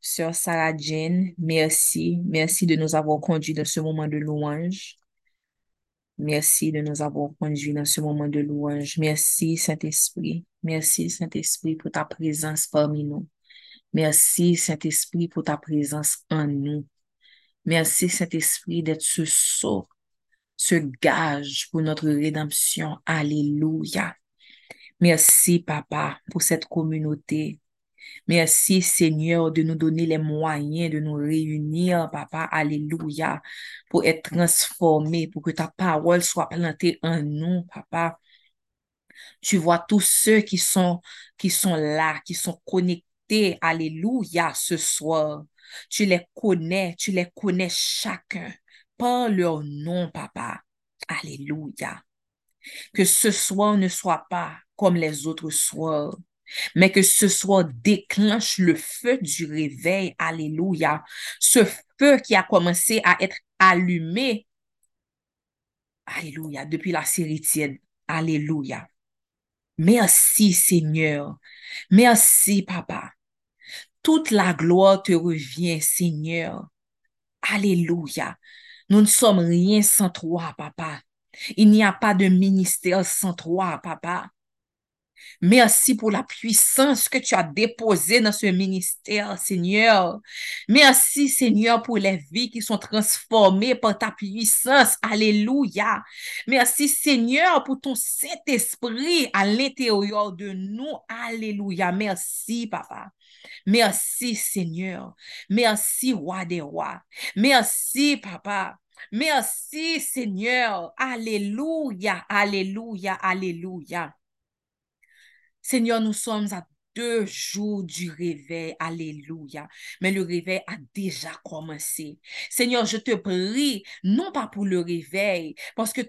Sœur Sarah Jane, merci. Merci de nous avoir conduits dans ce moment de louange. Merci de nous avoir conduits dans ce moment de louange. Merci, Saint-Esprit. Merci, Saint-Esprit, pour ta présence parmi nous. Merci, Saint-Esprit, pour ta présence en nous. Merci, Saint-Esprit, d'être ce sceau, ce gage pour notre rédemption. Alléluia. Merci, Papa, pour cette communauté. Merci, Seigneur, de nous donner les moyens de nous réunir, Papa. Alléluia. Pour être transformés, pour que ta parole soit plantée en nous, Papa. Tu vois tous ceux qui sont, qui sont là, qui sont connectés. Alléluia, ce soir. Tu les connais, tu les connais chacun par leur nom, Papa. Alléluia. Que ce soir ne soit pas comme les autres soirs, mais que ce soir déclenche le feu du réveil. Alléluia. Ce feu qui a commencé à être allumé. Alléluia. Depuis la série tiède. Alléluia. Merci Seigneur. Merci Papa. Toute la gloire te revient Seigneur. Alléluia. Nous ne sommes rien sans toi, Papa. Il n'y a pas de ministère sans toi, Papa. Merci pour la puissance que tu as déposée dans ce ministère, Seigneur. Merci, Seigneur, pour les vies qui sont transformées par ta puissance. Alléluia. Merci, Seigneur, pour ton Saint-Esprit à l'intérieur de nous. Alléluia. Merci, Papa. Merci, Seigneur. Merci, Roi des Rois. Merci, Papa. Merci, Seigneur. Alléluia, Alléluia, Alléluia. Seigneur, nous sommes à deux jours du réveil. Alléluia. Mais le réveil a déjà commencé. Seigneur, je te prie, non pas pour le réveil, parce que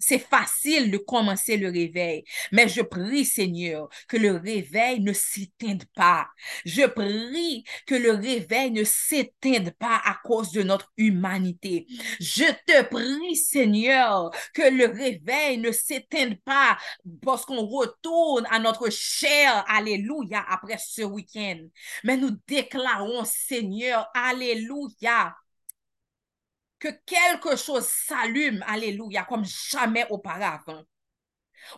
c'est facile de commencer le réveil, mais je prie, Seigneur, que le réveil ne s'éteigne pas. Je prie que le réveil ne s'éteigne pas à cause de notre humanité. Je te prie, Seigneur, que le réveil ne s'éteigne pas parce qu'on retourne à notre chair. Alléluia, après ce week-end. Mais nous déclarons, Seigneur, Alléluia, que quelque chose s'allume, alléluia, comme jamais auparavant.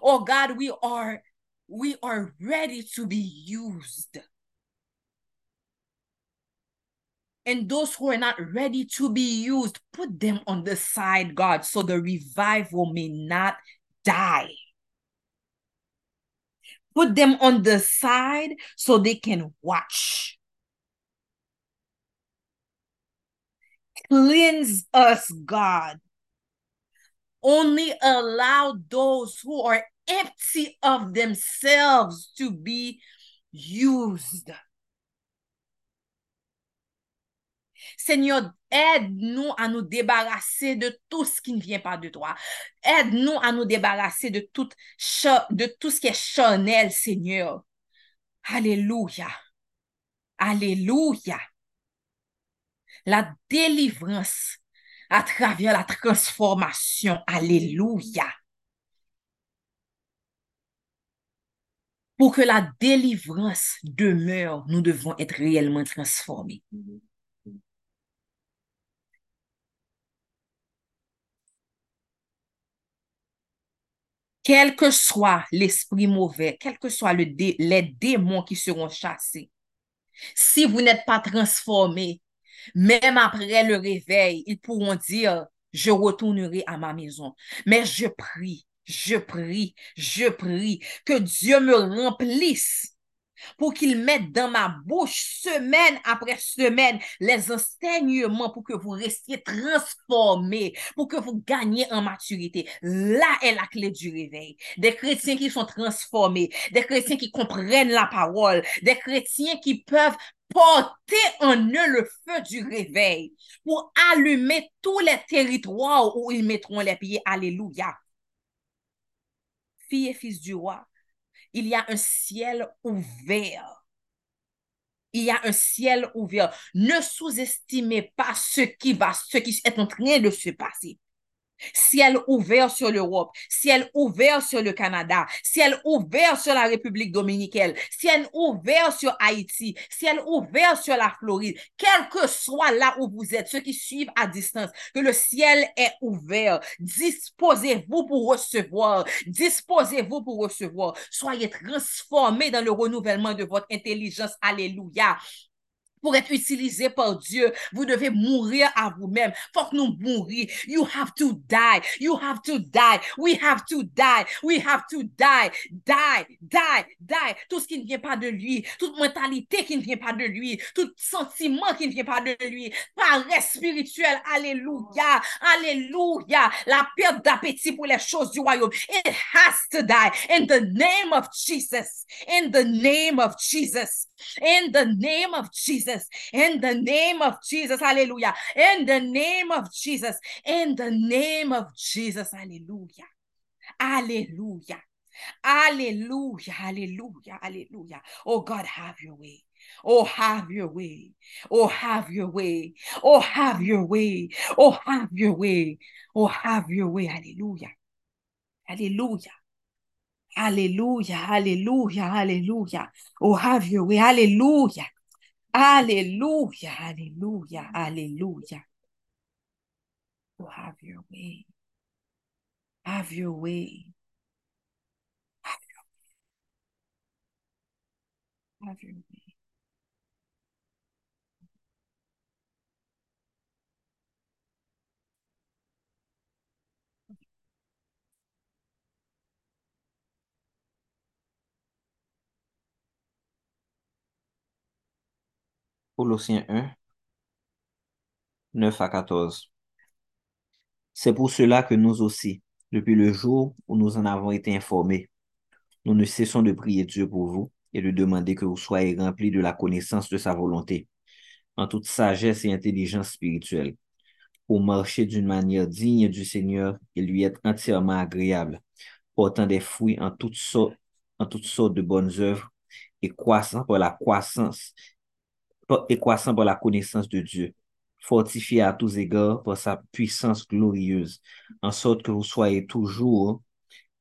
Oh God, we are, we are ready to be used. And those who are not ready to be used, put them on the side, God, so the revival may not die. Put them on the side so they can watch. Cleanse us, God. Only allow those who are empty of themselves to be used. Seigneur, aide-nous à nous débarrasser de tout ce qui ne vient pas de toi. Aide-nous à nous débarrasser de tout, de tout ce qui est charnel, Seigneur. Alléluia. Alléluia. La délivrance à travers la transformation. Alléluia. Pour que la délivrance demeure, nous devons être réellement transformés. Quel que soit l'esprit mauvais, quel que soit les démons qui seront chassés, si vous n'êtes pas transformés, même après le réveil, ils pourront dire, je retournerai à ma maison. Mais je prie, je prie, je prie que Dieu me remplisse pour qu'il mette dans ma bouche semaine après semaine les enseignements pour que vous restiez transformés, pour que vous gagnez en maturité. Là est la clé du réveil. Des chrétiens qui sont transformés, des chrétiens qui comprennent la parole, des chrétiens qui peuvent porter en eux le feu du réveil pour allumer tous les territoires où ils mettront les pieds. Alléluia. Fille et fils du roi, il y a un ciel ouvert. Il y a un ciel ouvert. Ne sous-estimez pas ce qui va, ce qui est en train de se passer. Ciel ouvert sur l'Europe, ciel ouvert sur le Canada, ciel ouvert sur la République dominicaine, ciel ouvert sur Haïti, ciel ouvert sur la Floride, quel que soit là où vous êtes, ceux qui suivent à distance, que le ciel est ouvert. Disposez-vous pour recevoir, disposez-vous pour recevoir. Soyez transformés dans le renouvellement de votre intelligence. Alléluia pour être utilisé par Dieu, vous devez mourir à vous-même. Faut que nous mourir. You have to die. You have to die. We have to die. We have to die. Die, die, die. Tout ce qui ne vient pas de lui, toute mentalité qui ne vient pas de lui, tout sentiment qui ne vient pas de lui, paresse spirituelle. Alléluia. Alléluia. La perte d'appétit pour les choses du royaume. It has to die. In the name of Jesus. In the name of Jesus. In the name of Jesus. In the name of Jesus. Hallelujah. In the name of Jesus. In the name of Jesus. Hallelujah. Hallelujah. Hallelujah. Hallelujah. Hallelujah. Oh God, have your way. Oh, have your way. Oh, have your way. Oh, have your way. Oh, have your way. Oh, have your way. Hallelujah. Hallelujah. Hallelujah, hallelujah, hallelujah. Oh, have your way. Hallelujah. Hallelujah, hallelujah, hallelujah. Oh, have your way. Have your way. Have your way. Have your way. Colossiens 1, 9 à 14. C'est pour cela que nous aussi, depuis le jour où nous en avons été informés, nous ne cessons de prier Dieu pour vous et de demander que vous soyez remplis de la connaissance de sa volonté, en toute sagesse et intelligence spirituelle, pour marcher d'une manière digne du Seigneur et lui être entièrement agréable, portant des fruits en toutes sortes, en toutes sortes de bonnes œuvres et croissant pour la croissance et croissant par la connaissance de Dieu, fortifié à tous égards par sa puissance glorieuse, en sorte que vous soyez toujours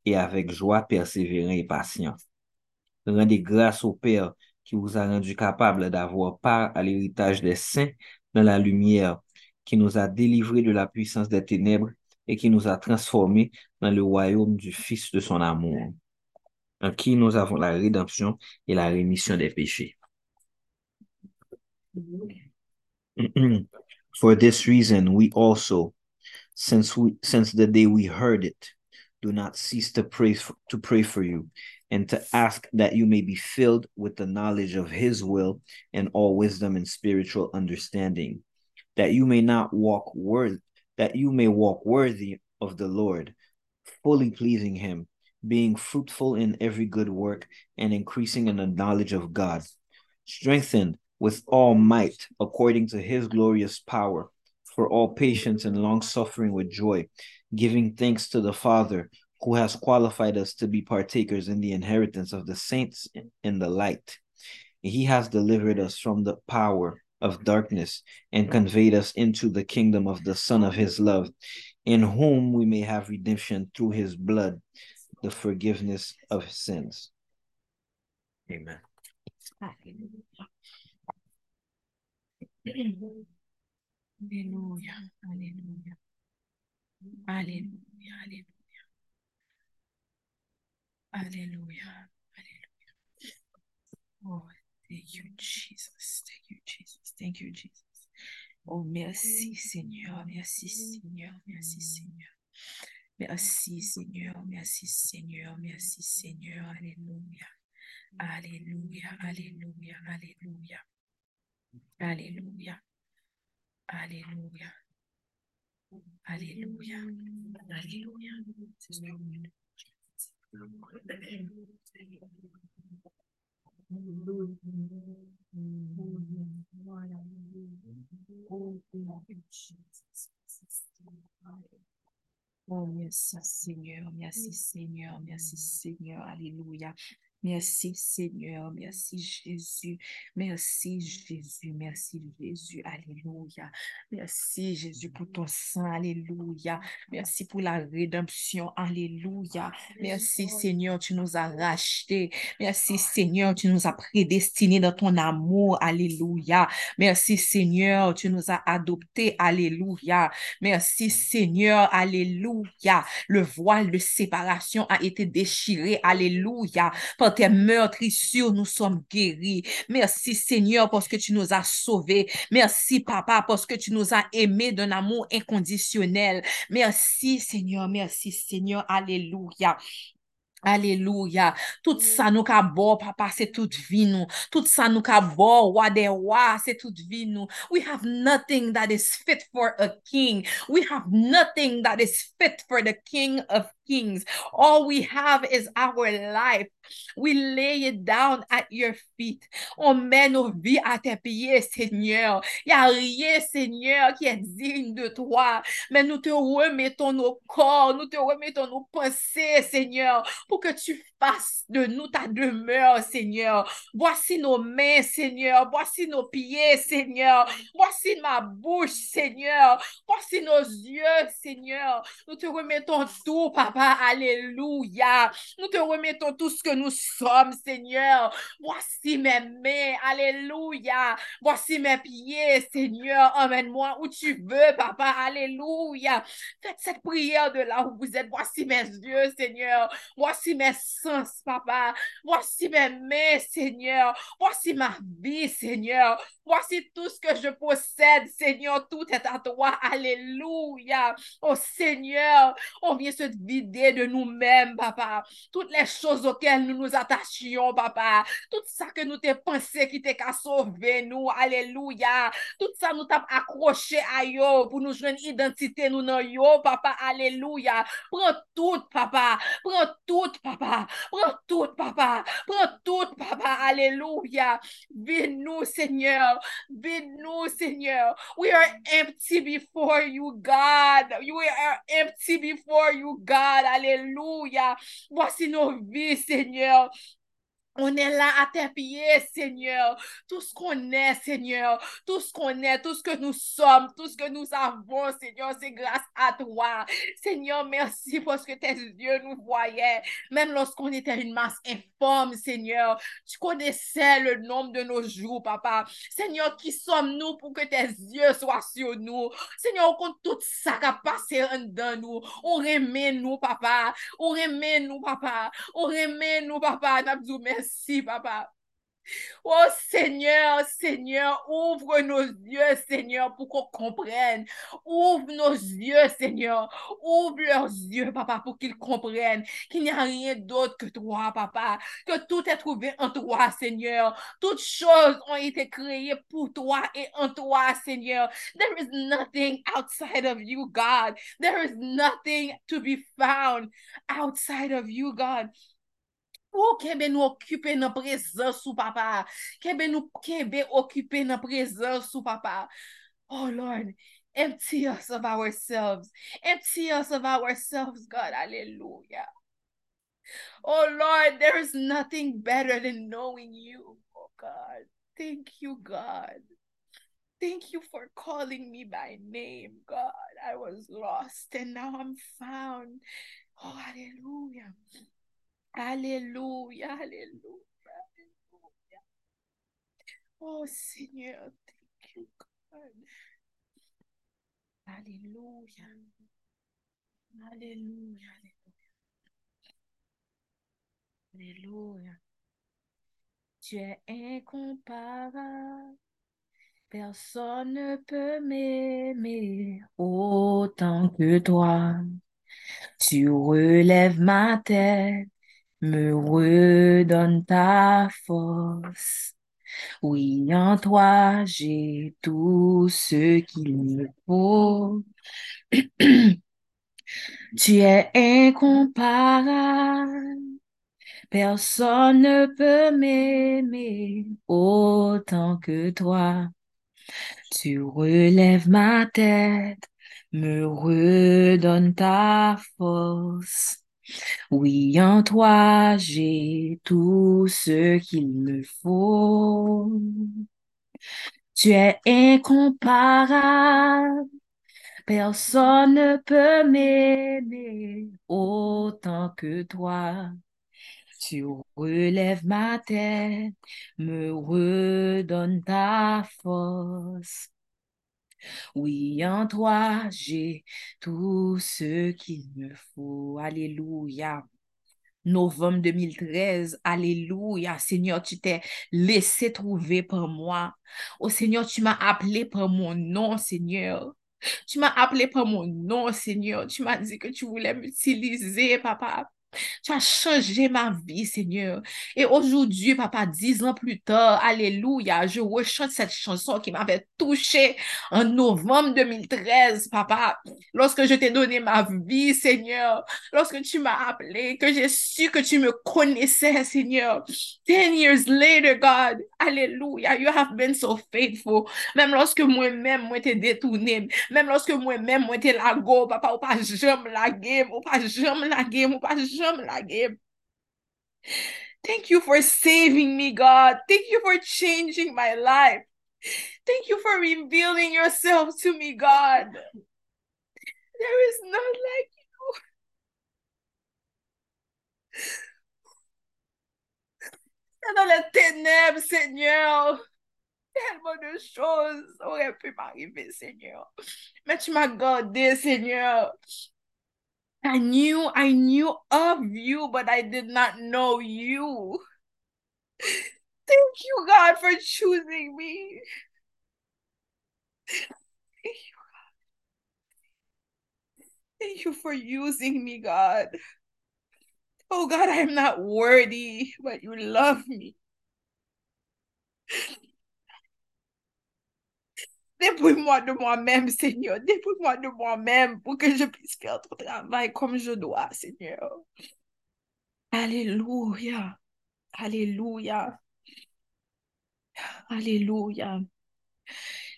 et avec joie persévérants et patients. Rendez grâce au Père qui vous a rendu capable d'avoir part à l'héritage des saints dans la lumière, qui nous a délivrés de la puissance des ténèbres et qui nous a transformés dans le royaume du Fils de son amour, en qui nous avons la rédemption et la rémission des péchés. Mm-hmm. For this reason, we also, since we since the day we heard it, do not cease to pray for, to pray for you and to ask that you may be filled with the knowledge of His will and all wisdom and spiritual understanding, that you may not walk worth that you may walk worthy of the Lord, fully pleasing Him, being fruitful in every good work and increasing in the knowledge of God, strengthened with all might according to his glorious power for all patience and long suffering with joy, giving thanks to the Father who has qualified us to be partakers in the inheritance of the saints in the light. He has delivered us from the power of darkness and conveyed us into the kingdom of the Son of his love, in whom we may have redemption through his blood, the forgiveness of sins. Amen. Alléluia. Alléluia. Alléluia. Alléluia. Alléluia. Alléluia. Oh, thank you, Jesus. Thank you, Jesus. Thank you, Jesus. Oh, merci, Seigneur. Merci, Seigneur. Merci, Seigneur. Merci, Seigneur. Merci, Seigneur. Merci, Seigneur. Alléluia. Alléluia. Alléluia. Alléluia. Alléluia. Alléluia. Alléluia. Alléluia. Oh, merci Seigneur, merci Seigneur, merci Seigneur, Alléluia. Merci Seigneur, merci Jésus, merci Jésus, merci Jésus, Alléluia. Merci Jésus pour ton sang, Alléluia. Merci pour la rédemption, Alléluia. Merci Seigneur, tu nous as rachetés. Merci Seigneur, tu nous as prédestinés dans ton amour, Alléluia. Merci Seigneur, tu nous as adoptés, Alléluia. Merci Seigneur, Alléluia. Le voile de séparation a été déchiré, Alléluia tes meurtrissures, nous sommes guéris. Merci Seigneur parce que tu nous as sauvés. Merci Papa parce que tu nous as aimés d'un amour inconditionnel. Merci Seigneur, merci Seigneur. Alléluia. Alléluia. Tout ça nous ka bon, papa, c'est toute vie nous. Tout ça nous ka bon, wa c'est toute vie nous. We have nothing that is fit for a king. We have nothing that is fit for the king of kings. All we have is our life. We lay it down at your feet. On met nos vies à tes pieds, Seigneur. Il n'y a rien, Seigneur, qui est digne de toi. Mais nous te remettons nos corps, nous te remettons nos pensées, Seigneur, pour que tu de nous ta demeure, Seigneur. Voici nos mains, Seigneur. Voici nos pieds, Seigneur. Voici ma bouche, Seigneur. Voici nos yeux, Seigneur. Nous te remettons tout, Papa. Alléluia. Nous te remettons tout ce que nous sommes, Seigneur. Voici mes mains. Alléluia. Voici mes pieds, Seigneur. Emmène-moi où tu veux, Papa. Alléluia. Faites cette prière de là où vous êtes. Voici mes yeux, Seigneur. Voici mes sens, Papa. Voici mes mains, Seigneur. Voici ma vie, Seigneur. Voici tout ce que je possède, Seigneur. Tout est à toi. Alléluia. Oh Seigneur, on vient se vider de nous-mêmes, Papa. Toutes les choses auxquelles nous nous attachions, Papa. Tout ça que nous t'ai pensé qui t'est qu'à sauver nous. Alléluia. Tout ça nous t'a accroché à yo pour nous une identité nous non yo, Papa. Alléluia. Prends tout, Papa. Prends tout, Papa. Prends tout, Papa. Prends tout, Papa. Alléluia. Vide-nous, Seigneur. Vide-nous, Seigneur. We are empty before you, God. We are empty before you, God. Alléluia. Voici nos vies, Seigneur. On est là à tes pieds, Seigneur. Tout ce qu'on est, Seigneur. Tout ce qu'on est, tout ce que nous sommes, tout ce que nous avons, Seigneur, c'est grâce à toi. Seigneur, merci parce que tes yeux nous voyaient. Même lorsqu'on était une masse informe, Seigneur. Tu connaissais le nombre de nos jours, Papa. Seigneur, qui sommes-nous pour que tes yeux soient sur nous? Seigneur, on compte tout ça qui a passé en dedans nous. On remet nous, Papa. On remet nous, Papa. On remet nous, Papa. Merci, papa. Oh Seigneur, Seigneur, ouvre nos yeux, Seigneur, pour qu'on comprenne. Ouvre nos yeux, Seigneur. Ouvre leurs yeux, papa, pour qu'ils comprennent qu'il n'y a rien d'autre que toi, papa. Que tout est trouvé en toi, Seigneur. Toutes choses ont été créées pour toi et en toi, Seigneur. There is nothing outside of you, God. There is nothing to be found outside of you, God. Ou kebe nou okupe nan prezans sou papa. Kebe nou kebe okupe nan prezans sou papa. Oh Lord, empty us of ourselves. Empty us of ourselves, God. Hallelujah. Oh Lord, there is nothing better than knowing you. Oh God, thank you, God. Thank you for calling me by name, God. I was lost and now I'm found. Oh, hallelujah. Alléluia, alléluia, alléluia. Oh Seigneur, thank you, God. Alléluia. Alléluia, alléluia. Alléluia. Tu es incomparable. Personne ne peut m'aimer autant que toi. Tu relèves ma tête me redonne ta force. Oui, en toi, j'ai tout ce qu'il me faut. tu es incomparable. Personne ne peut m'aimer autant que toi. Tu relèves ma tête, me redonne ta force. Oui, en toi, j'ai tout ce qu'il me faut. Tu es incomparable. Personne ne peut m'aimer autant que toi. Tu relèves ma tête, me redonnes ta force. Oui, en toi, j'ai tout ce qu'il me faut. Alléluia. Novembre 2013, Alléluia. Seigneur, tu t'es laissé trouver par moi. Oh Seigneur, tu m'as appelé par mon nom, Seigneur. Tu m'as appelé par mon nom, Seigneur. Tu m'as dit que tu voulais m'utiliser, papa. Tu as changé ma vie, Seigneur. Et aujourd'hui, papa, dix ans plus tard, Alléluia, je rechante cette chanson qui m'avait touché en novembre 2013, papa. Lorsque je t'ai donné ma vie, Seigneur. Lorsque tu m'as appelé, que j'ai su que tu me connaissais, Seigneur. Ten years later, God, Alléluia, you have been so faithful. Même lorsque moi-même, moi, t'ai détourné. Même lorsque moi-même, moi, t'ai lago, papa, ou pas jamais la game, ou pas jamais la game, ou pas jamais Thank you for saving me, God. Thank you for changing my life. Thank you for revealing yourself to me, God. There is none like you. Dans les ténèbres, Seigneur, tellement de choses auraient pu m'arriver, Seigneur. Mais tu m'as gardé, Seigneur. I knew, I knew of you, but I did not know you. Thank you, God, for choosing me. Thank you, God. Thank you for using me, God. Oh, God, I am not worthy, but you love me. Dépouille-moi de moi-même, Seigneur. Dépouille-moi de moi-même pour que je puisse faire ton travail comme je dois, Seigneur. Alléluia. Alléluia. Alléluia.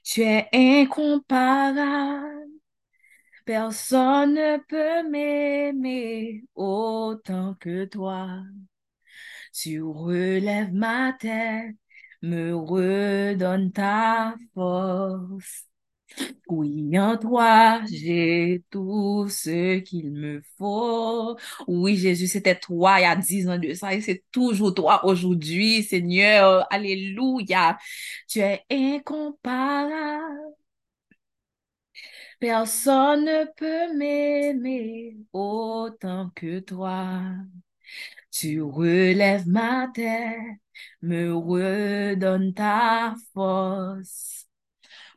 Tu es incomparable. Personne ne peut m'aimer autant que toi. Tu relèves ma tête me redonne ta force. Oui, en toi, j'ai tout ce qu'il me faut. Oui, Jésus, c'était toi il y a dix ans de ça et c'est toujours toi aujourd'hui, Seigneur. Alléluia. Tu es incomparable. Personne ne peut m'aimer autant que toi. Tu relèves ma tête, me redonnes ta force.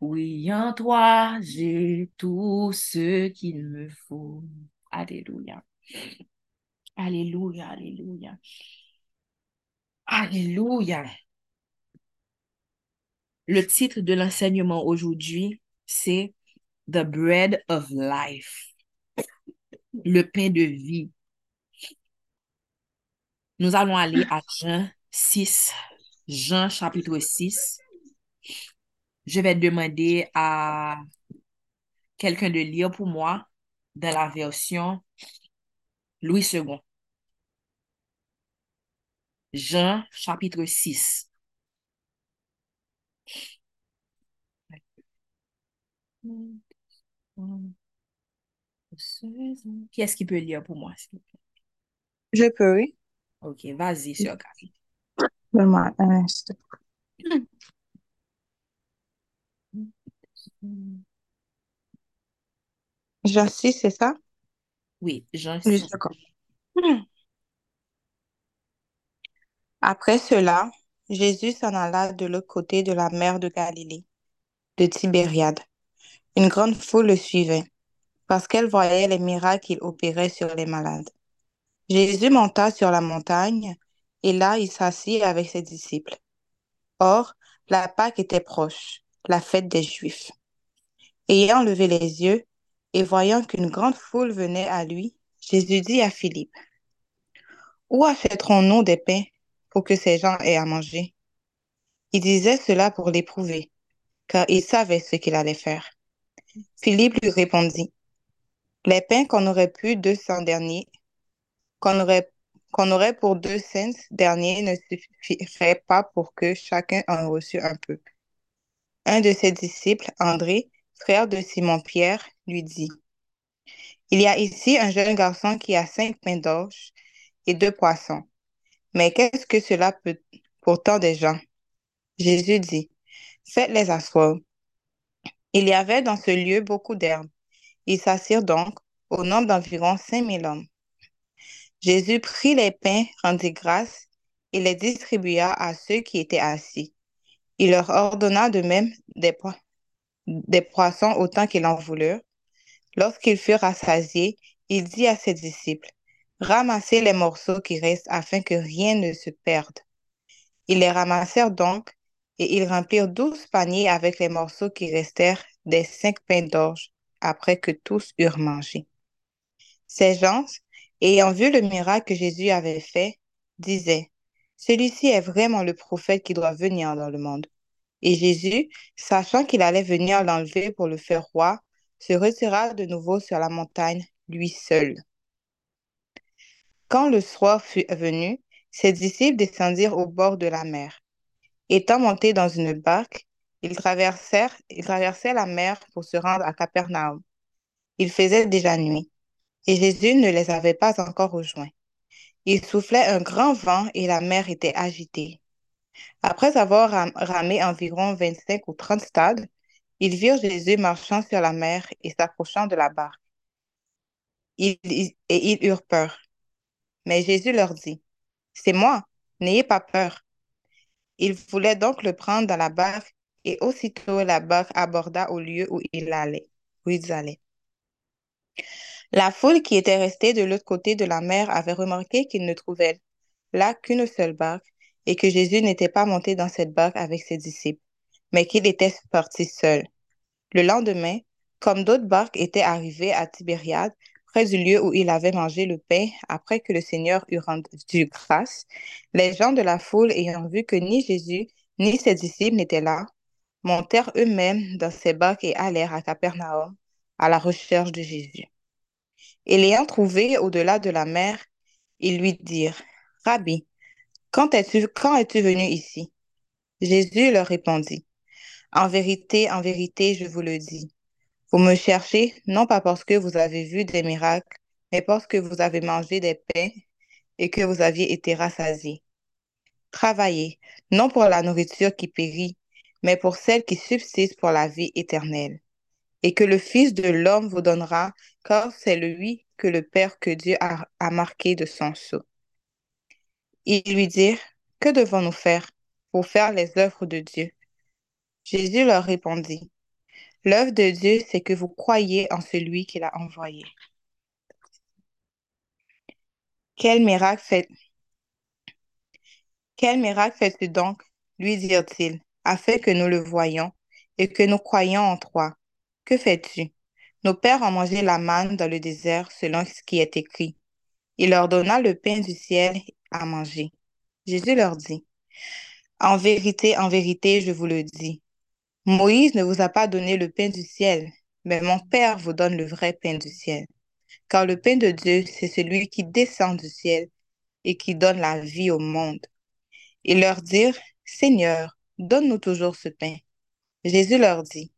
Oui, en toi, j'ai tout ce qu'il me faut. Alléluia. Alléluia, alléluia. Alléluia. Le titre de l'enseignement aujourd'hui, c'est The Bread of Life. Le pain de vie. Nous allons aller à Jean 6, Jean chapitre 6. Je vais demander à quelqu'un de lire pour moi dans la version Louis II. Jean chapitre 6. Qui est-ce qui peut lire pour moi? Je peux, oui. Ok, vas-y, sur Cathy. 6, c'est ça? Oui, Jean Oui, 6. d'accord. Après cela, Jésus s'en alla de l'autre côté de la mer de Galilée, de Tibériade. Une grande foule le suivait, parce qu'elle voyait les miracles qu'il opérait sur les malades. Jésus monta sur la montagne, et là il s'assit avec ses disciples. Or, la Pâque était proche, la fête des Juifs. Ayant levé les yeux, et voyant qu'une grande foule venait à lui, Jésus dit à Philippe, Où achèterons-nous des pains pour que ces gens aient à manger? Il disait cela pour l'éprouver, car il savait ce qu'il allait faire. Philippe lui répondit, Les pains qu'on aurait pu deux cents derniers qu'on aurait, qu'on aurait pour deux cents derniers ne suffirait pas pour que chacun en reçût un peu. Un de ses disciples, André, frère de Simon-Pierre, lui dit, Il y a ici un jeune garçon qui a cinq pains d'orge et deux poissons. Mais qu'est-ce que cela peut pour tant de gens? Jésus dit, Faites-les asseoir. Il y avait dans ce lieu beaucoup d'herbes. Ils s'assirent donc, au nombre d'environ cinq mille hommes. Jésus prit les pains, rendit grâce et les distribua à ceux qui étaient assis. Il leur ordonna de même des, des poissons autant qu'ils en voulurent. Lorsqu'ils furent rassasiés, il dit à ses disciples, Ramassez les morceaux qui restent afin que rien ne se perde. Ils les ramassèrent donc, et ils remplirent douze paniers avec les morceaux qui restèrent des cinq pains d'orge, après que tous eurent mangé. Ces gens, ayant vu le miracle que Jésus avait fait, disaient, Celui-ci est vraiment le prophète qui doit venir dans le monde. Et Jésus, sachant qu'il allait venir l'enlever pour le faire roi, se retira de nouveau sur la montagne, lui seul. Quand le soir fut venu, ses disciples descendirent au bord de la mer. Étant montés dans une barque, ils traversèrent, ils la mer pour se rendre à Capernaum. Il faisait déjà nuit, et Jésus ne les avait pas encore rejoints. Il soufflait un grand vent et la mer était agitée. Après avoir ram- ramé environ 25 ou 30 stades, ils virent Jésus marchant sur la mer et s'approchant de la barque. Ils- et ils eurent peur. Mais Jésus leur dit, C'est moi, n'ayez pas peur. Ils voulaient donc le prendre dans la barque, et aussitôt la barque aborda au lieu où il allait, où ils allaient. La foule qui était restée de l'autre côté de la mer avait remarqué qu'ils ne trouvaient là qu'une seule barque, et que Jésus n'était pas monté dans cette barque avec ses disciples, mais qu'il était parti seul. Le lendemain, comme d'autres barques étaient arrivées à Tibériade, près du lieu où il avait mangé le pain après que le Seigneur eut rendu grâce, les gens de la foule, ayant vu que ni Jésus ni ses disciples n'étaient là, montèrent eux-mêmes dans ces barques et allèrent à Capernaum à la recherche de Jésus. Et l'ayant trouvé au-delà de la mer, ils lui dirent, Rabbi, quand es-tu, es-tu venu ici? Jésus leur répondit, En vérité, en vérité, je vous le dis. Vous me cherchez non pas parce que vous avez vu des miracles, mais parce que vous avez mangé des pains et que vous aviez été rassasiés. Travaillez, non pour la nourriture qui périt, mais pour celle qui subsiste pour la vie éternelle. Et que le Fils de l'homme vous donnera, car c'est lui que le Père que Dieu a, marqué de son sceau. Ils lui dirent, Que devons-nous faire pour faire les œuvres de Dieu? Jésus leur répondit, L'œuvre de Dieu, c'est que vous croyez en celui qu'il a envoyé. Quel miracle fait... Quel miracle fais-tu donc, lui dirent-ils, afin que nous le voyions et que nous croyions en toi? Que fais-tu? Nos pères ont mangé la manne dans le désert selon ce qui est écrit. Il leur donna le pain du ciel à manger. Jésus leur dit, En vérité, en vérité, je vous le dis, Moïse ne vous a pas donné le pain du ciel, mais mon Père vous donne le vrai pain du ciel. Car le pain de Dieu, c'est celui qui descend du ciel et qui donne la vie au monde. Ils leur dirent, Seigneur, donne-nous toujours ce pain. Jésus leur dit,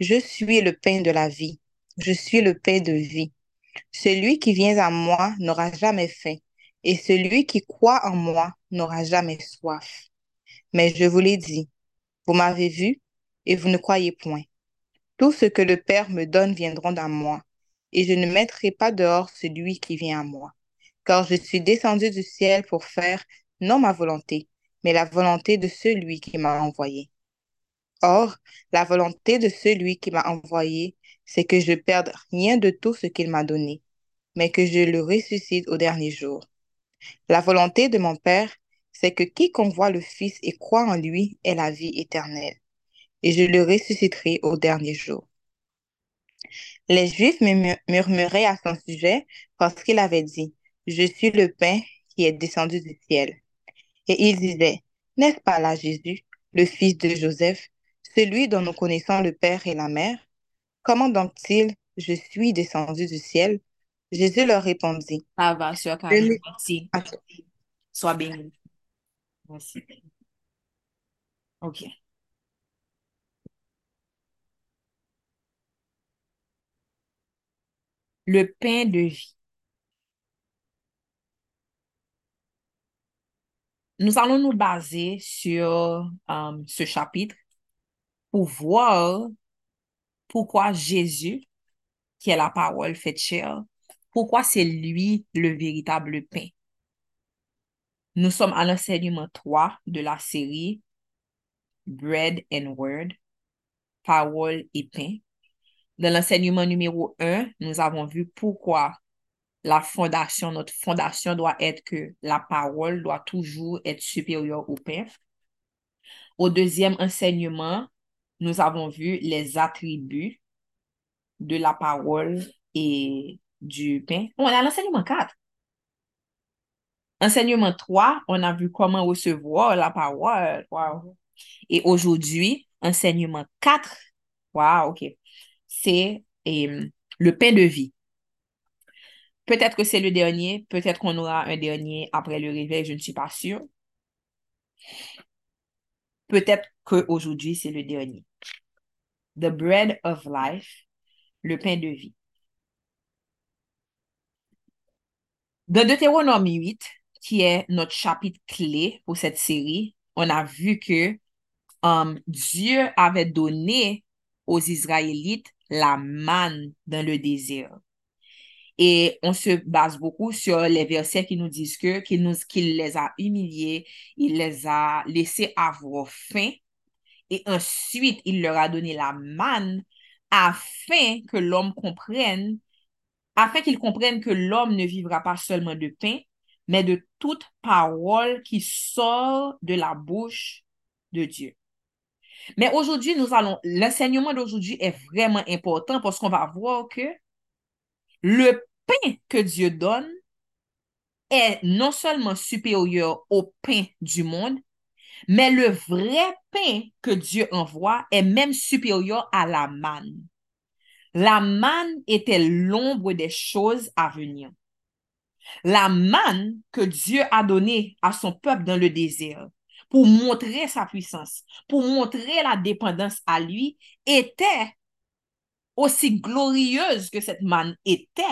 Je suis le pain de la vie, je suis le pain de vie. Celui qui vient à moi n'aura jamais faim, et celui qui croit en moi n'aura jamais soif. Mais je vous l'ai dit, vous m'avez vu, et vous ne croyez point. Tout ce que le Père me donne viendront à moi, et je ne mettrai pas dehors celui qui vient à moi, car je suis descendu du ciel pour faire non ma volonté, mais la volonté de celui qui m'a envoyé. Or, la volonté de celui qui m'a envoyé, c'est que je perde rien de tout ce qu'il m'a donné, mais que je le ressuscite au dernier jour. La volonté de mon Père, c'est que quiconque voit le Fils et croit en lui ait la vie éternelle, et je le ressusciterai au dernier jour. Les Juifs murmuraient à son sujet parce qu'il avait dit, Je suis le pain qui est descendu du ciel. Et ils disaient, N'est-ce pas là Jésus, le fils de Joseph, celui dont nous connaissons le Père et la Mère? Comment donc-il, je suis descendu du ciel? Jésus leur répondit, Ça va, Sœur Je Karine. n'ai- Merci. Sois bénie. Merci. OK. Le pain de vie. Nous allons nous baser sur euh, ce chapitre pour voir pourquoi Jésus, qui est la parole faite chair, pourquoi c'est lui le véritable pain. Nous sommes à l'enseignement 3 de la série Bread and Word, parole et pain. Dans l'enseignement numéro 1, nous avons vu pourquoi la fondation, notre fondation doit être que la parole doit toujours être supérieure au pain. Au deuxième enseignement, nous avons vu les attributs de la parole et du pain. On à l'enseignement 4. Enseignement 3, on a vu comment recevoir la parole. Et aujourd'hui, enseignement 4, wow, ok, c'est le pain de vie. Peut-être que c'est le dernier, peut-être qu'on aura un dernier après le réveil, je ne suis pas sûre. Peut-être qu'aujourd'hui, c'est le dernier. The bread of life, le pain de vie. Dans Deutéronome 8, qui est notre chapitre clé pour cette série, on a vu que um, Dieu avait donné aux Israélites la manne dans le désert. Et on se base beaucoup sur les versets qui nous disent qu'il les a humiliés, il les a laissés avoir faim, et ensuite il leur a donné la manne afin que l'homme comprenne, afin qu'il comprenne que l'homme ne vivra pas seulement de pain, mais de toute parole qui sort de la bouche de Dieu. Mais aujourd'hui, nous allons, l'enseignement d'aujourd'hui est vraiment important parce qu'on va voir que le pain que Dieu donne est non seulement supérieur au pain du monde, mais le vrai pain que Dieu envoie est même supérieur à la manne. La manne était l'ombre des choses à venir. La manne que Dieu a donnée à son peuple dans le désert pour montrer sa puissance, pour montrer la dépendance à lui, était aussi glorieuse que cette manne était,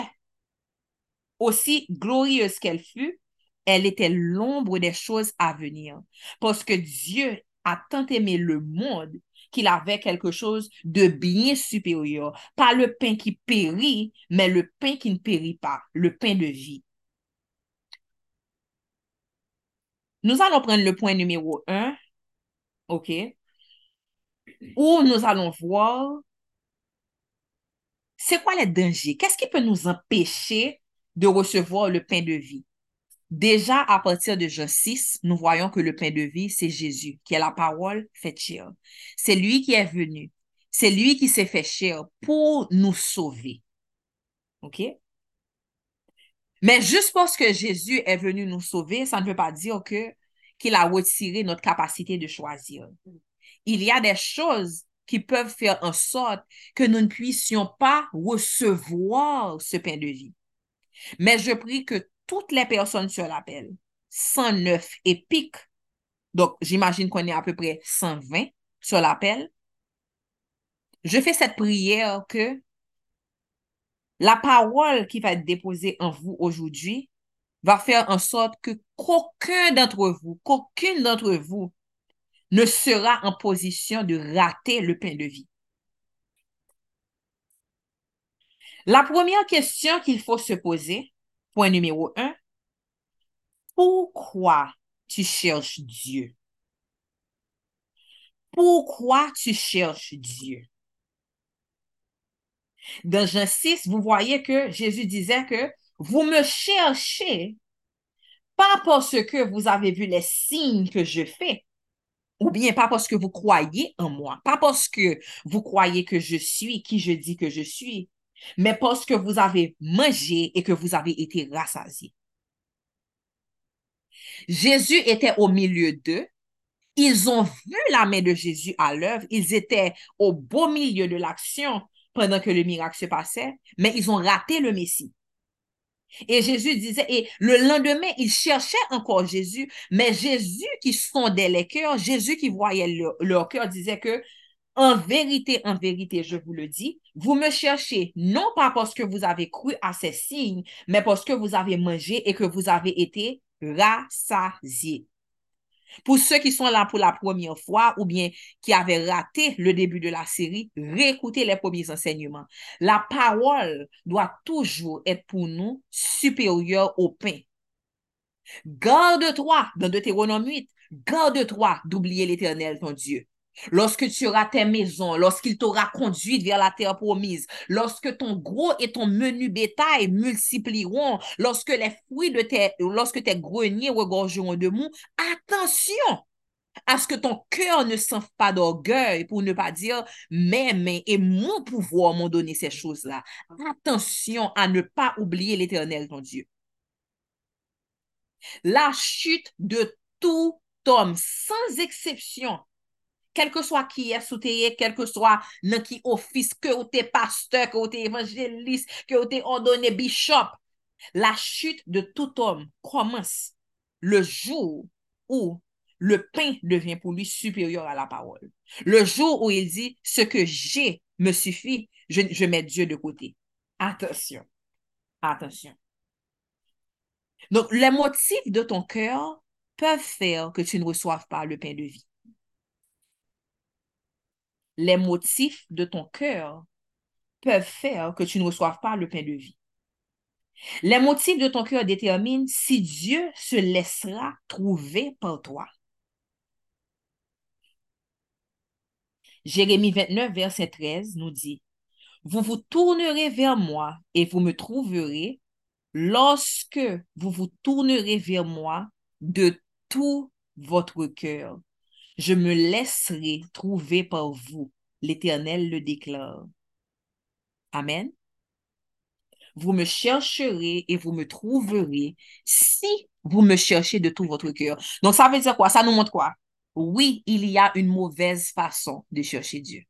aussi glorieuse qu'elle fut, elle était l'ombre des choses à venir. Parce que Dieu a tant aimé le monde qu'il avait quelque chose de bien supérieur. Pas le pain qui périt, mais le pain qui ne périt pas, le pain de vie. Nous allons prendre le point numéro un, OK, où nous allons voir c'est quoi les dangers? Qu'est-ce qui peut nous empêcher de recevoir le pain de vie? Déjà, à partir de Jean 6, nous voyons que le pain de vie, c'est Jésus, qui est la parole faite chair. C'est lui qui est venu. C'est lui qui s'est fait chair pour nous sauver. OK? Mais juste parce que Jésus est venu nous sauver, ça ne veut pas dire que qu'il a retiré notre capacité de choisir. Il y a des choses qui peuvent faire en sorte que nous ne puissions pas recevoir ce pain de vie. Mais je prie que toutes les personnes sur l'appel, 109 épiques, donc j'imagine qu'on est à peu près 120 sur l'appel, je fais cette prière que la parole qui va être déposée en vous aujourd'hui va faire en sorte que qu'aucun d'entre vous, qu'aucune d'entre vous ne sera en position de rater le pain de vie. La première question qu'il faut se poser, point numéro un, pourquoi tu cherches Dieu? Pourquoi tu cherches Dieu? Dans Jean 6, vous voyez que Jésus disait que vous me cherchez pas parce que vous avez vu les signes que je fais, ou bien pas parce que vous croyez en moi, pas parce que vous croyez que je suis qui je dis que je suis, mais parce que vous avez mangé et que vous avez été rassasiés. Jésus était au milieu d'eux. Ils ont vu la main de Jésus à l'œuvre. Ils étaient au beau milieu de l'action pendant que le miracle se passait, mais ils ont raté le Messie. Et Jésus disait, et le lendemain, il cherchait encore Jésus, mais Jésus qui sondait les cœurs, Jésus qui voyait leur, leur cœur, disait que, en vérité, en vérité, je vous le dis, vous me cherchez non pas parce que vous avez cru à ces signes, mais parce que vous avez mangé et que vous avez été rassasiés. Pour ceux qui sont là pour la première fois ou bien qui avaient raté le début de la série, réécoutez les premiers enseignements. La parole doit toujours être pour nous supérieure au pain. Garde-toi, dans Deutéronome 8, garde-toi d'oublier l'Éternel, ton Dieu. Lorsque tu auras tes maisons, lorsqu'il t'aura conduite vers la terre promise, lorsque ton gros et ton menu bétail multiplieront, lorsque les fruits de tes, lorsque tes greniers regorgeront de mou, attention à ce que ton cœur ne s'enfle pas d'orgueil pour ne pas dire mes mains et mon pouvoir m'ont donné ces choses-là. Attention à ne pas oublier l'éternel, ton Dieu. La chute de tout homme, sans exception, quel que soit qui est sous quel que soit dans qui office, que ou t'es pasteur, que ou t'es évangéliste, que ou t'es ordonné bishop. La chute de tout homme commence le jour où le pain devient pour lui supérieur à la parole. Le jour où il dit, ce que j'ai me suffit, je, je mets Dieu de côté. Attention, attention. Donc, les motifs de ton cœur peuvent faire que tu ne reçoives pas le pain de vie les motifs de ton cœur peuvent faire que tu ne reçoives pas le pain de vie. Les motifs de ton cœur déterminent si Dieu se laissera trouver par toi. Jérémie 29, verset 13 nous dit, Vous vous tournerez vers moi et vous me trouverez lorsque vous vous tournerez vers moi de tout votre cœur je me laisserai trouver par vous. L'Éternel le déclare. Amen. Vous me chercherez et vous me trouverez si vous me cherchez de tout votre cœur. Donc, ça veut dire quoi? Ça nous montre quoi? Oui, il y a une mauvaise façon de chercher Dieu.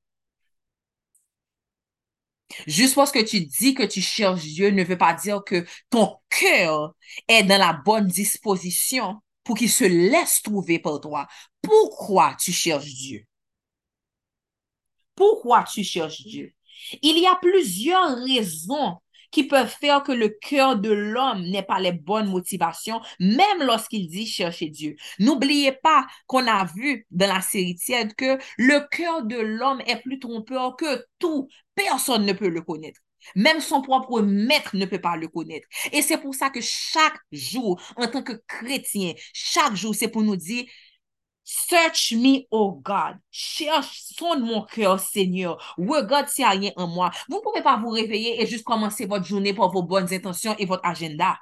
Juste parce que tu dis que tu cherches Dieu ne veut pas dire que ton cœur est dans la bonne disposition pour qu'il se laisse trouver par toi. Pourquoi tu cherches Dieu? Pourquoi tu cherches Dieu? Il y a plusieurs raisons qui peuvent faire que le cœur de l'homme n'ait pas les bonnes motivations, même lorsqu'il dit chercher Dieu. N'oubliez pas qu'on a vu dans la série tiède que le cœur de l'homme est plus trompeur que tout. Personne ne peut le connaître. Même son propre maître ne peut pas le connaître. Et c'est pour ça que chaque jour, en tant que chrétien, chaque jour, c'est pour nous dire, Search me, oh God. Cherche, sonde mon cœur, Seigneur. Regarde s'il n'y a rien en moi. Vous ne pouvez pas vous réveiller et juste commencer votre journée pour vos bonnes intentions et votre agenda.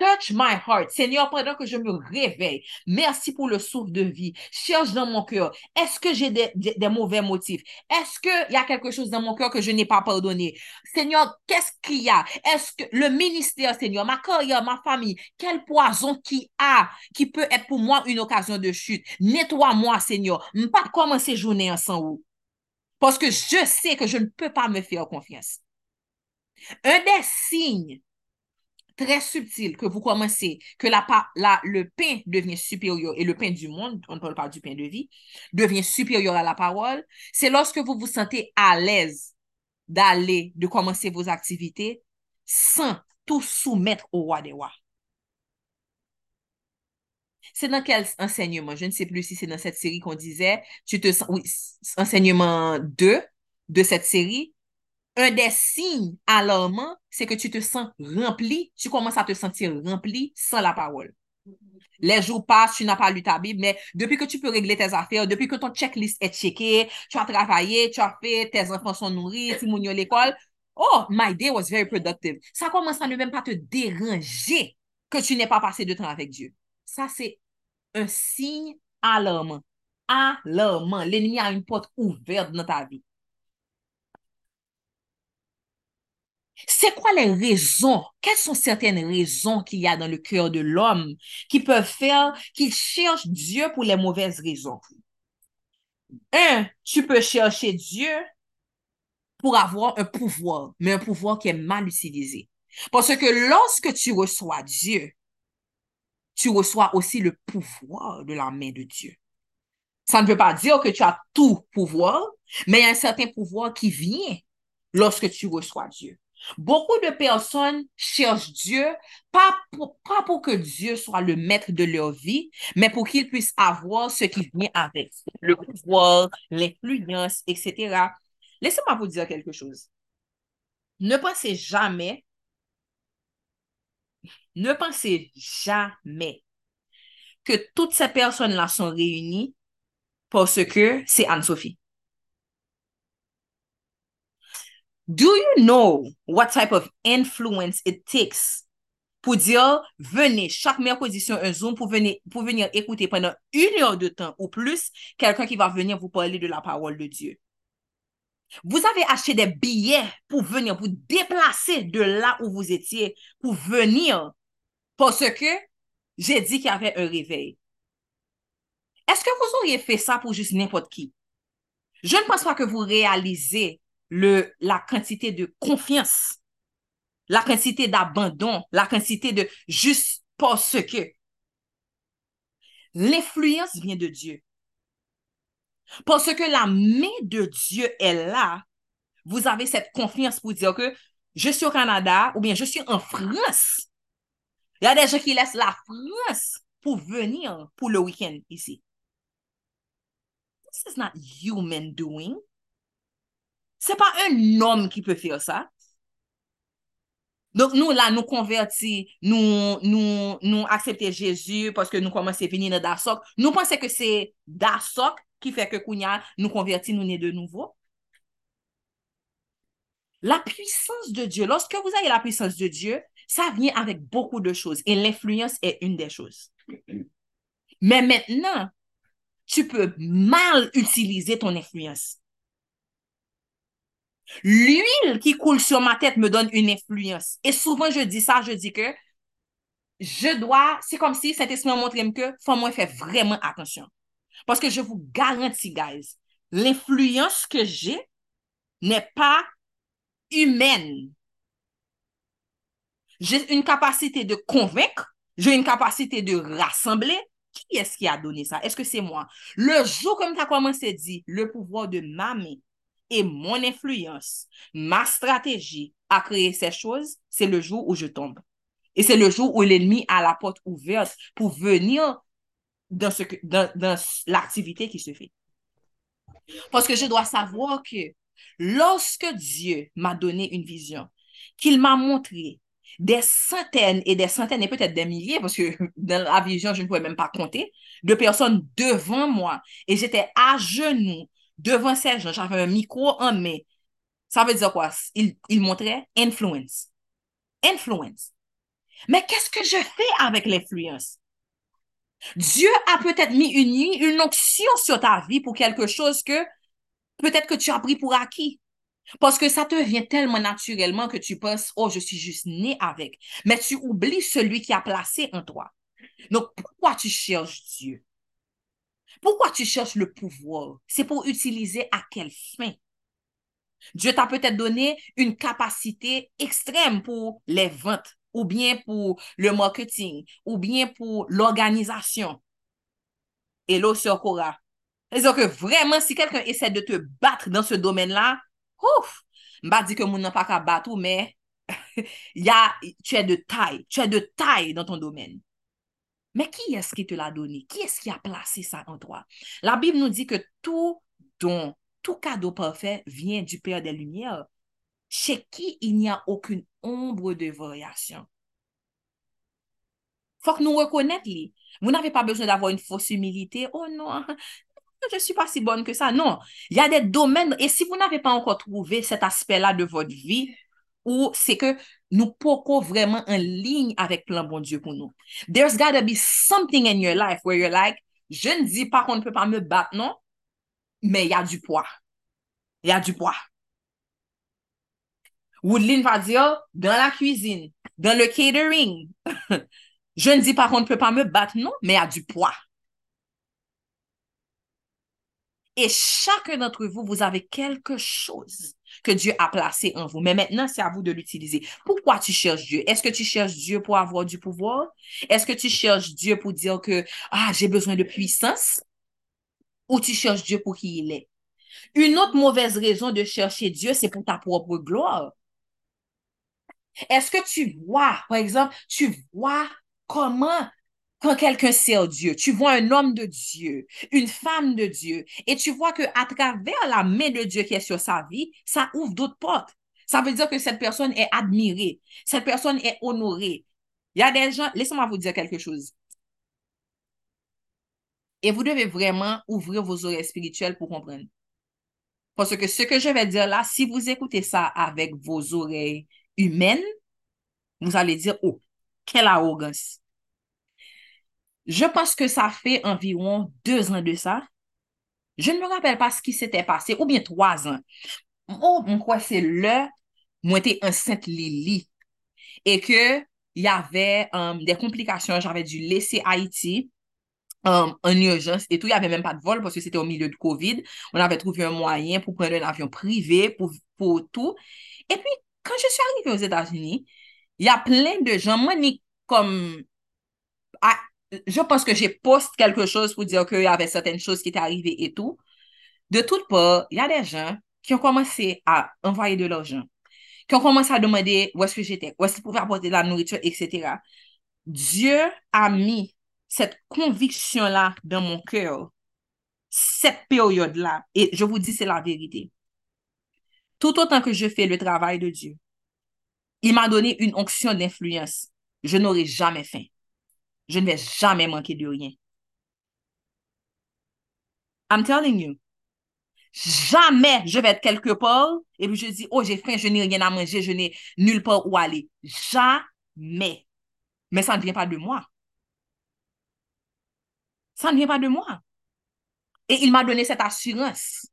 Search my heart. Seigneur, pendant que je me réveille, merci pour le souffle de vie. Cherche dans mon cœur. Est-ce que j'ai des, mauvais motifs? Est-ce qu'il y a quelque chose dans mon cœur que je n'ai pas pardonné? Seigneur, qu'est-ce qu'il y a? Est-ce que le ministère, Seigneur, ma carrière, ma famille, quel poison qui a, qui peut être pour moi une occasion de chute? Nettoie-moi, Seigneur. Pas commencer journée ensemble. Parce que je sais que je ne peux pas me faire confiance. Un des signes très subtil que vous commencez, que la, le pain devient supérieur, et le pain du monde, on ne parle pas du pain de vie, devient supérieur à la parole, c'est lorsque vous vous sentez à l'aise d'aller, de commencer vos activités sans tout soumettre au roi des rois. C'est dans quel enseignement? Je ne sais plus si c'est dans cette série qu'on disait, tu te sens, oui, enseignement 2 de cette série, un des signes alarmants, c'est que tu te sens rempli, tu commences à te sentir rempli sans la parole. Les jours passent, tu n'as pas lu ta Bible, mais depuis que tu peux régler tes affaires, depuis que ton checklist est checké, tu as travaillé, tu as fait, tes enfants sont nourris, tu à l'école, oh, my day was very productive. Ça commence à ne même pas te déranger que tu n'aies pas passé de temps avec Dieu. Ça, c'est un signe alarmant. Alarmant. L'ennemi a une porte ouverte dans ta vie. C'est quoi les raisons? Quelles sont certaines raisons qu'il y a dans le cœur de l'homme qui peuvent faire qu'il cherche Dieu pour les mauvaises raisons? Un, tu peux chercher Dieu pour avoir un pouvoir, mais un pouvoir qui est mal utilisé. Parce que lorsque tu reçois Dieu, tu reçois aussi le pouvoir de la main de Dieu. Ça ne veut pas dire que tu as tout pouvoir, mais il y a un certain pouvoir qui vient lorsque tu reçois Dieu. Beaucoup de personnes cherchent Dieu, pas pour, que Dieu soit le maître de leur vie, mais pour qu'ils puissent avoir ce qui vient avec, le pouvoir, l'influence, etc. Laissez-moi vous dire quelque chose. Ne pensez jamais, ne pensez jamais que toutes ces personnes-là sont réunies parce que c'est Anne-Sophie. Do you know what type of influence it takes pour dire, venez chaque mercredi sur un Zoom pour venir écouter pendant une heure de temps ou plus quelqu'un qui va venir vous parler de la parole de Dieu? Vous avez acheté des billets pour venir vous déplacer de là où vous étiez pour venir parce que j'ai dit qu'il y avait un réveil. Est-ce que vous auriez fait ça pour juste n'importe qui? Je ne pense pas que vous réalisez le, la quantité de confiance, la quantité d'abandon, la quantité de juste parce que l'influence vient de Dieu. Parce que la main de Dieu est là, vous avez cette confiance pour dire que je suis au Canada ou bien je suis en France. Il y a des gens qui laissent la France pour venir pour le week-end ici. This is not human doing. C'est pas un homme qui peut faire ça. Donc, nous, là, nous convertis, nous, nous, nous accepter Jésus parce que nous commençons à venir dans Dasok. Nous pensons que c'est Dasok qui fait que Kounia nous convertit, nous nés de nouveau. La puissance de Dieu, lorsque vous avez la puissance de Dieu, ça vient avec beaucoup de choses et l'influence est une des choses. Mais maintenant, tu peux mal utiliser ton influence. L'huile qui coule sur ma tête me donne une influence. Et souvent, je dis ça, je dis que je dois, c'est comme si cet esprit montre que faut moi faire vraiment attention. Parce que je vous garantis, guys, l'influence que j'ai n'est pas humaine. J'ai une capacité de convaincre, j'ai une capacité de rassembler. Qui est-ce qui a donné ça? Est-ce que c'est moi? Le jour comme tu as commencé à dire, le pouvoir de ma main et mon influence, ma stratégie à créer ces choses, c'est le jour où je tombe. Et c'est le jour où l'ennemi a la porte ouverte pour venir dans, dans, dans l'activité qui se fait. Parce que je dois savoir que lorsque Dieu m'a donné une vision, qu'il m'a montré des centaines et des centaines et peut-être des milliers, parce que dans la vision, je ne pouvais même pas compter, de personnes devant moi. Et j'étais à genoux devant ces j'avais un micro en main. Ça veut dire quoi? Il, il montrait influence. Influence. Mais qu'est-ce que je fais avec l'influence? Dieu a peut-être mis une, une onction sur ta vie pour quelque chose que peut-être que tu as pris pour acquis. Parce que ça te vient tellement naturellement que tu penses, oh, je suis juste né avec. Mais tu oublies celui qui a placé en toi. Donc, pourquoi tu cherches Dieu? Pourquoi tu cherches le pouvoir? C'est pour utiliser à quelle fin? Dieu t'a peut-être donné une capacité extrême pour les ventes, ou bien pour le marketing, ou bien pour l'organisation. Et l'eau Cora. C'est-à-dire que vraiment, si quelqu'un essaie de te battre dans ce domaine-là, ouf, m'a dit que mon n'a pas qu'à battre, mais y a, tu es de taille, tu es de taille dans ton domaine. Mais qui est-ce qui te l'a donné? Qui est-ce qui a placé ça en toi? La Bible nous dit que tout don, tout cadeau parfait vient du Père des Lumières, chez qui il n'y a aucune ombre de variation? Faut que nous reconnaître lui. Vous n'avez pas besoin d'avoir une fausse humilité. Oh non, je ne suis pas si bonne que ça. Non, il y a des domaines, et si vous n'avez pas encore trouvé cet aspect-là de votre vie, ou c'est que nous pouvons vraiment en ligne avec plan bon Dieu pour nous? There's gotta be something in your life where you're like, je ne dis pas qu'on ne peut pas me battre, non, mais il y a du poids. Il y a du poids. Woodline va dire, dans la cuisine, dans le catering, je ne dis pas qu'on ne peut pas me battre, non, mais il y a du poids. Et chacun d'entre vous, vous avez quelque chose que Dieu a placé en vous. Mais maintenant, c'est à vous de l'utiliser. Pourquoi tu cherches Dieu? Est-ce que tu cherches Dieu pour avoir du pouvoir? Est-ce que tu cherches Dieu pour dire que, ah, j'ai besoin de puissance? Ou tu cherches Dieu pour qui il est? Une autre mauvaise raison de chercher Dieu, c'est pour ta propre gloire. Est-ce que tu vois, par exemple, tu vois comment quand quelqu'un sert Dieu, tu vois un homme de Dieu, une femme de Dieu, et tu vois que à travers la main de Dieu qui est sur sa vie, ça ouvre d'autres portes. Ça veut dire que cette personne est admirée, cette personne est honorée. Il y a des gens, laissez-moi vous dire quelque chose. Et vous devez vraiment ouvrir vos oreilles spirituelles pour comprendre. Parce que ce que je vais dire là, si vous écoutez ça avec vos oreilles humaines, vous allez dire, oh, quelle arrogance. Je pense que ça fait environ deux ans de ça. Je ne me rappelle pas ce qui s'était passé, ou bien trois ans. Oh, mon quoi, c'est le, moi, j'étais enceinte Lily. Et que, il y avait um, des complications, j'avais dû laisser Haïti um, en urgence et tout. Il n'y avait même pas de vol parce que c'était au milieu de COVID. On avait trouvé un moyen pour prendre un avion privé pour, pour tout. Et puis, quand je suis arrivée aux États-Unis, il y a plein de gens, moi, ni comme je pense que j'ai posté quelque chose pour dire qu'il y avait certaines choses qui étaient arrivées et tout. De toutes parts, il y a des gens qui ont commencé à envoyer de l'argent, qui ont commencé à demander où est-ce que j'étais, où est-ce qu'ils pouvaient apporter de la nourriture, etc. Dieu a mis cette conviction-là dans mon cœur, cette période-là, et je vous dis, c'est la vérité. Tout autant que je fais le travail de Dieu, il m'a donné une onction d'influence. Je n'aurais jamais faim. Je ne vais jamais manquer de rien. I'm telling you. Jamais je vais être quelque part et puis je dis, oh, j'ai faim, je n'ai rien à manger, je n'ai nulle part où aller. Jamais. Mais ça ne vient pas de moi. Ça ne vient pas de moi. Et il m'a donné cette assurance.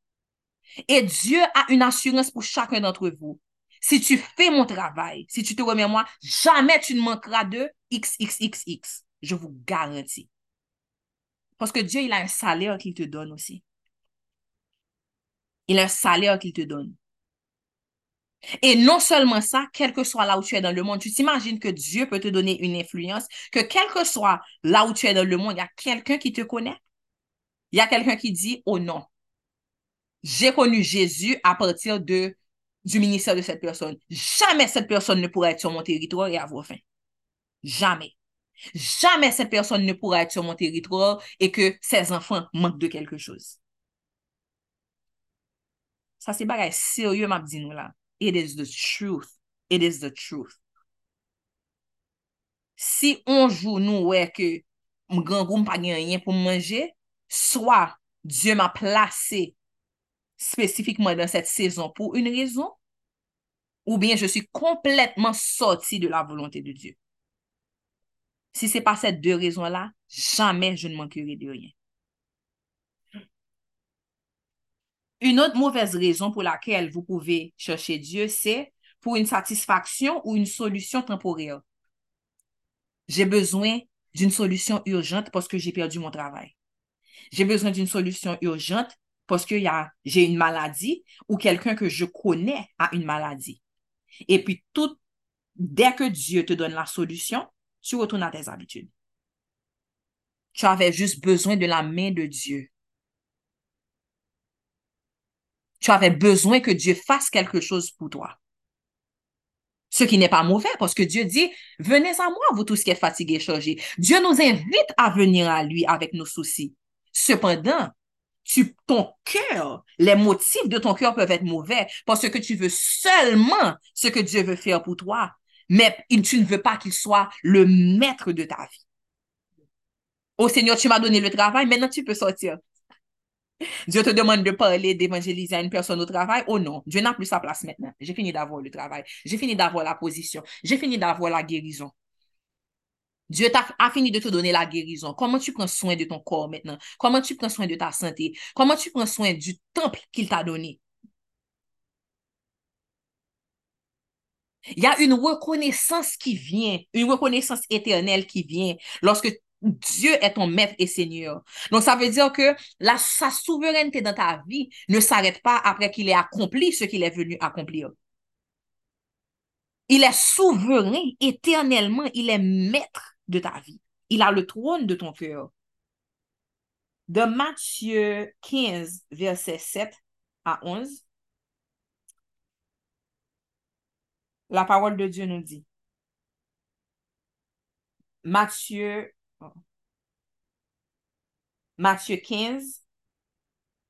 Et Dieu a une assurance pour chacun d'entre vous. Si tu fais mon travail, si tu te remets moi, jamais tu ne manqueras de XXXX. Je vous garantis. Parce que Dieu, il a un salaire qu'il te donne aussi. Il a un salaire qu'il te donne. Et non seulement ça, quel que soit là où tu es dans le monde, tu t'imagines que Dieu peut te donner une influence, que quel que soit là où tu es dans le monde, il y a quelqu'un qui te connaît. Il y a quelqu'un qui dit, oh non, j'ai connu Jésus à partir de, du ministère de cette personne. Jamais cette personne ne pourrait être sur mon territoire et avoir faim. Jamais. Jamais cette personne ne pourra être sur mon territoire et que ses enfants manquent de quelque chose. Ça, c'est bagay sérieux, m'a dit nous là. It is the truth. It is the truth. Si on onjou nou wè ke m gangoum pa rien pour manger, soit Dieu m'a placé spécifiquement dans cette saison pour une raison, ou bien je suis complètement sorti de la volonté de Dieu. Si ce n'est pas ces deux raisons-là, jamais je ne manquerai de rien. Une autre mauvaise raison pour laquelle vous pouvez chercher Dieu, c'est pour une satisfaction ou une solution temporaire. J'ai besoin d'une solution urgente parce que j'ai perdu mon travail. J'ai besoin d'une solution urgente parce que j'ai une maladie ou quelqu'un que je connais a une maladie. Et puis, tout, dès que Dieu te donne la solution, tu retournes à tes habitudes. Tu avais juste besoin de la main de Dieu. Tu avais besoin que Dieu fasse quelque chose pour toi. Ce qui n'est pas mauvais parce que Dieu dit, venez à moi, vous tous qui êtes fatigués et chargés. Dieu nous invite à venir à lui avec nos soucis. Cependant, tu, ton cœur, les motifs de ton cœur peuvent être mauvais parce que tu veux seulement ce que Dieu veut faire pour toi mais tu ne veux pas qu'il soit le maître de ta vie. Oh Seigneur, tu m'as donné le travail, maintenant tu peux sortir. Dieu te demande de parler, d'évangéliser une personne au travail. Oh non, Dieu n'a plus sa place maintenant. J'ai fini d'avoir le travail. J'ai fini d'avoir la position. J'ai fini d'avoir la guérison. Dieu a, fini de te donner la guérison. Comment tu prends soin de ton corps maintenant? Comment tu prends soin de ta santé? Comment tu prends soin du temple qu'il t'a donné? Il y a une reconnaissance qui vient, une reconnaissance éternelle qui vient lorsque Dieu est ton maître et seigneur. Donc, ça veut dire que la, sa souveraineté dans ta vie ne s'arrête pas après qu'il ait accompli ce qu'il est venu accomplir. Il est souverain éternellement. Il est maître de ta vie. Il a le trône de ton cœur. De Matthieu 15, verset 7 à 11, la parole de Dieu nous dit, Matthieu, Matthieu 15,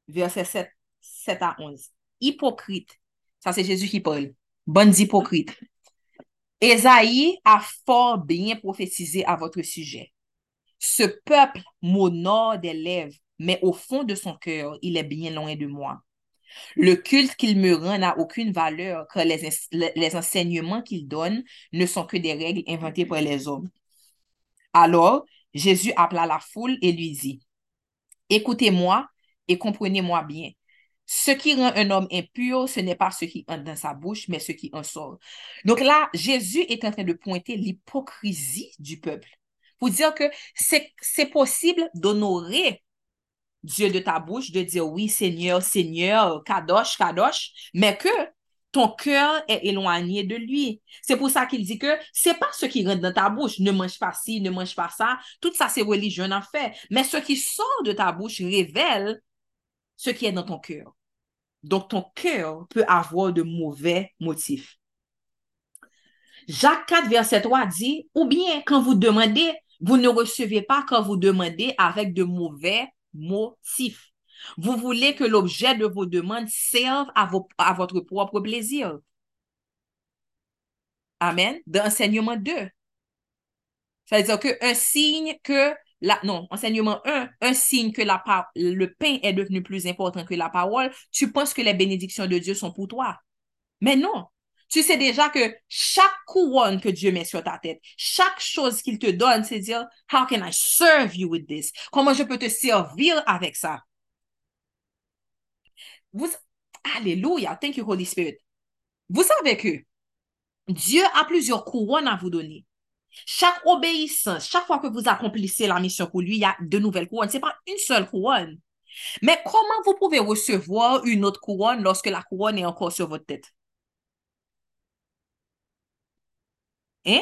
verset 7, 7 à 11. Hypocrite, ça c'est Jésus qui parle, bonnes hypocrites. Esaïe a fort bien prophétisé à votre sujet. Ce peuple m'honore des lèvres, mais au fond de son cœur, il est bien loin de moi. Le culte qu'il me rend n'a aucune valeur, car les, enseignements qu'il donne ne sont que des règles inventées par les hommes. Alors, Jésus appela la foule et lui dit, Écoutez-moi et comprenez-moi bien. Ce qui rend un homme impur, ce n'est pas ce qui entre dans sa bouche, mais ce qui en sort. Donc là, Jésus est en train de pointer l'hypocrisie du peuple pour dire que c'est possible d'honorer Dieu de ta bouche, de dire oui, Seigneur, Seigneur, Kadosh, Kadosh, mais que ton cœur est éloigné de lui. C'est pour ça qu'il dit que c'est pas ce qui rentre dans ta bouche, ne mange pas ci, ne mange pas ça, tout ça c'est religieux en fait, mais ce qui sort de ta bouche révèle ce qui est dans ton cœur. Donc ton cœur peut avoir de mauvais motifs. Jacques 4, verset 3 dit, ou bien quand vous demandez, vous ne recevez pas quand vous demandez avec de mauvais motifs. Vous voulez que l'objet de vos demandes serve à, à votre propre plaisir. Amen. Dans enseignement 2. Ça veut dire qu'un signe que la, non, enseignement 1, un signe que la, le pain est devenu plus important que la parole, tu penses que les bénédictions de Dieu sont pour toi. Mais non, tu sais déjà que chaque couronne que Dieu met sur ta tête, chaque chose qu'il te donne, c'est dire, how can I serve you with this? Comment je peux te servir avec ça? Vous, Alléluia, thank you Holy Spirit. Vous savez que Dieu a plusieurs couronnes à vous donner. Chaque obéissance, chaque fois que vous accomplissez la mission pour lui, il y a de nouvelles couronnes. Ce n'est pas une seule couronne. Mais comment vous pouvez recevoir une autre couronne lorsque la couronne est encore sur votre tête? Hein?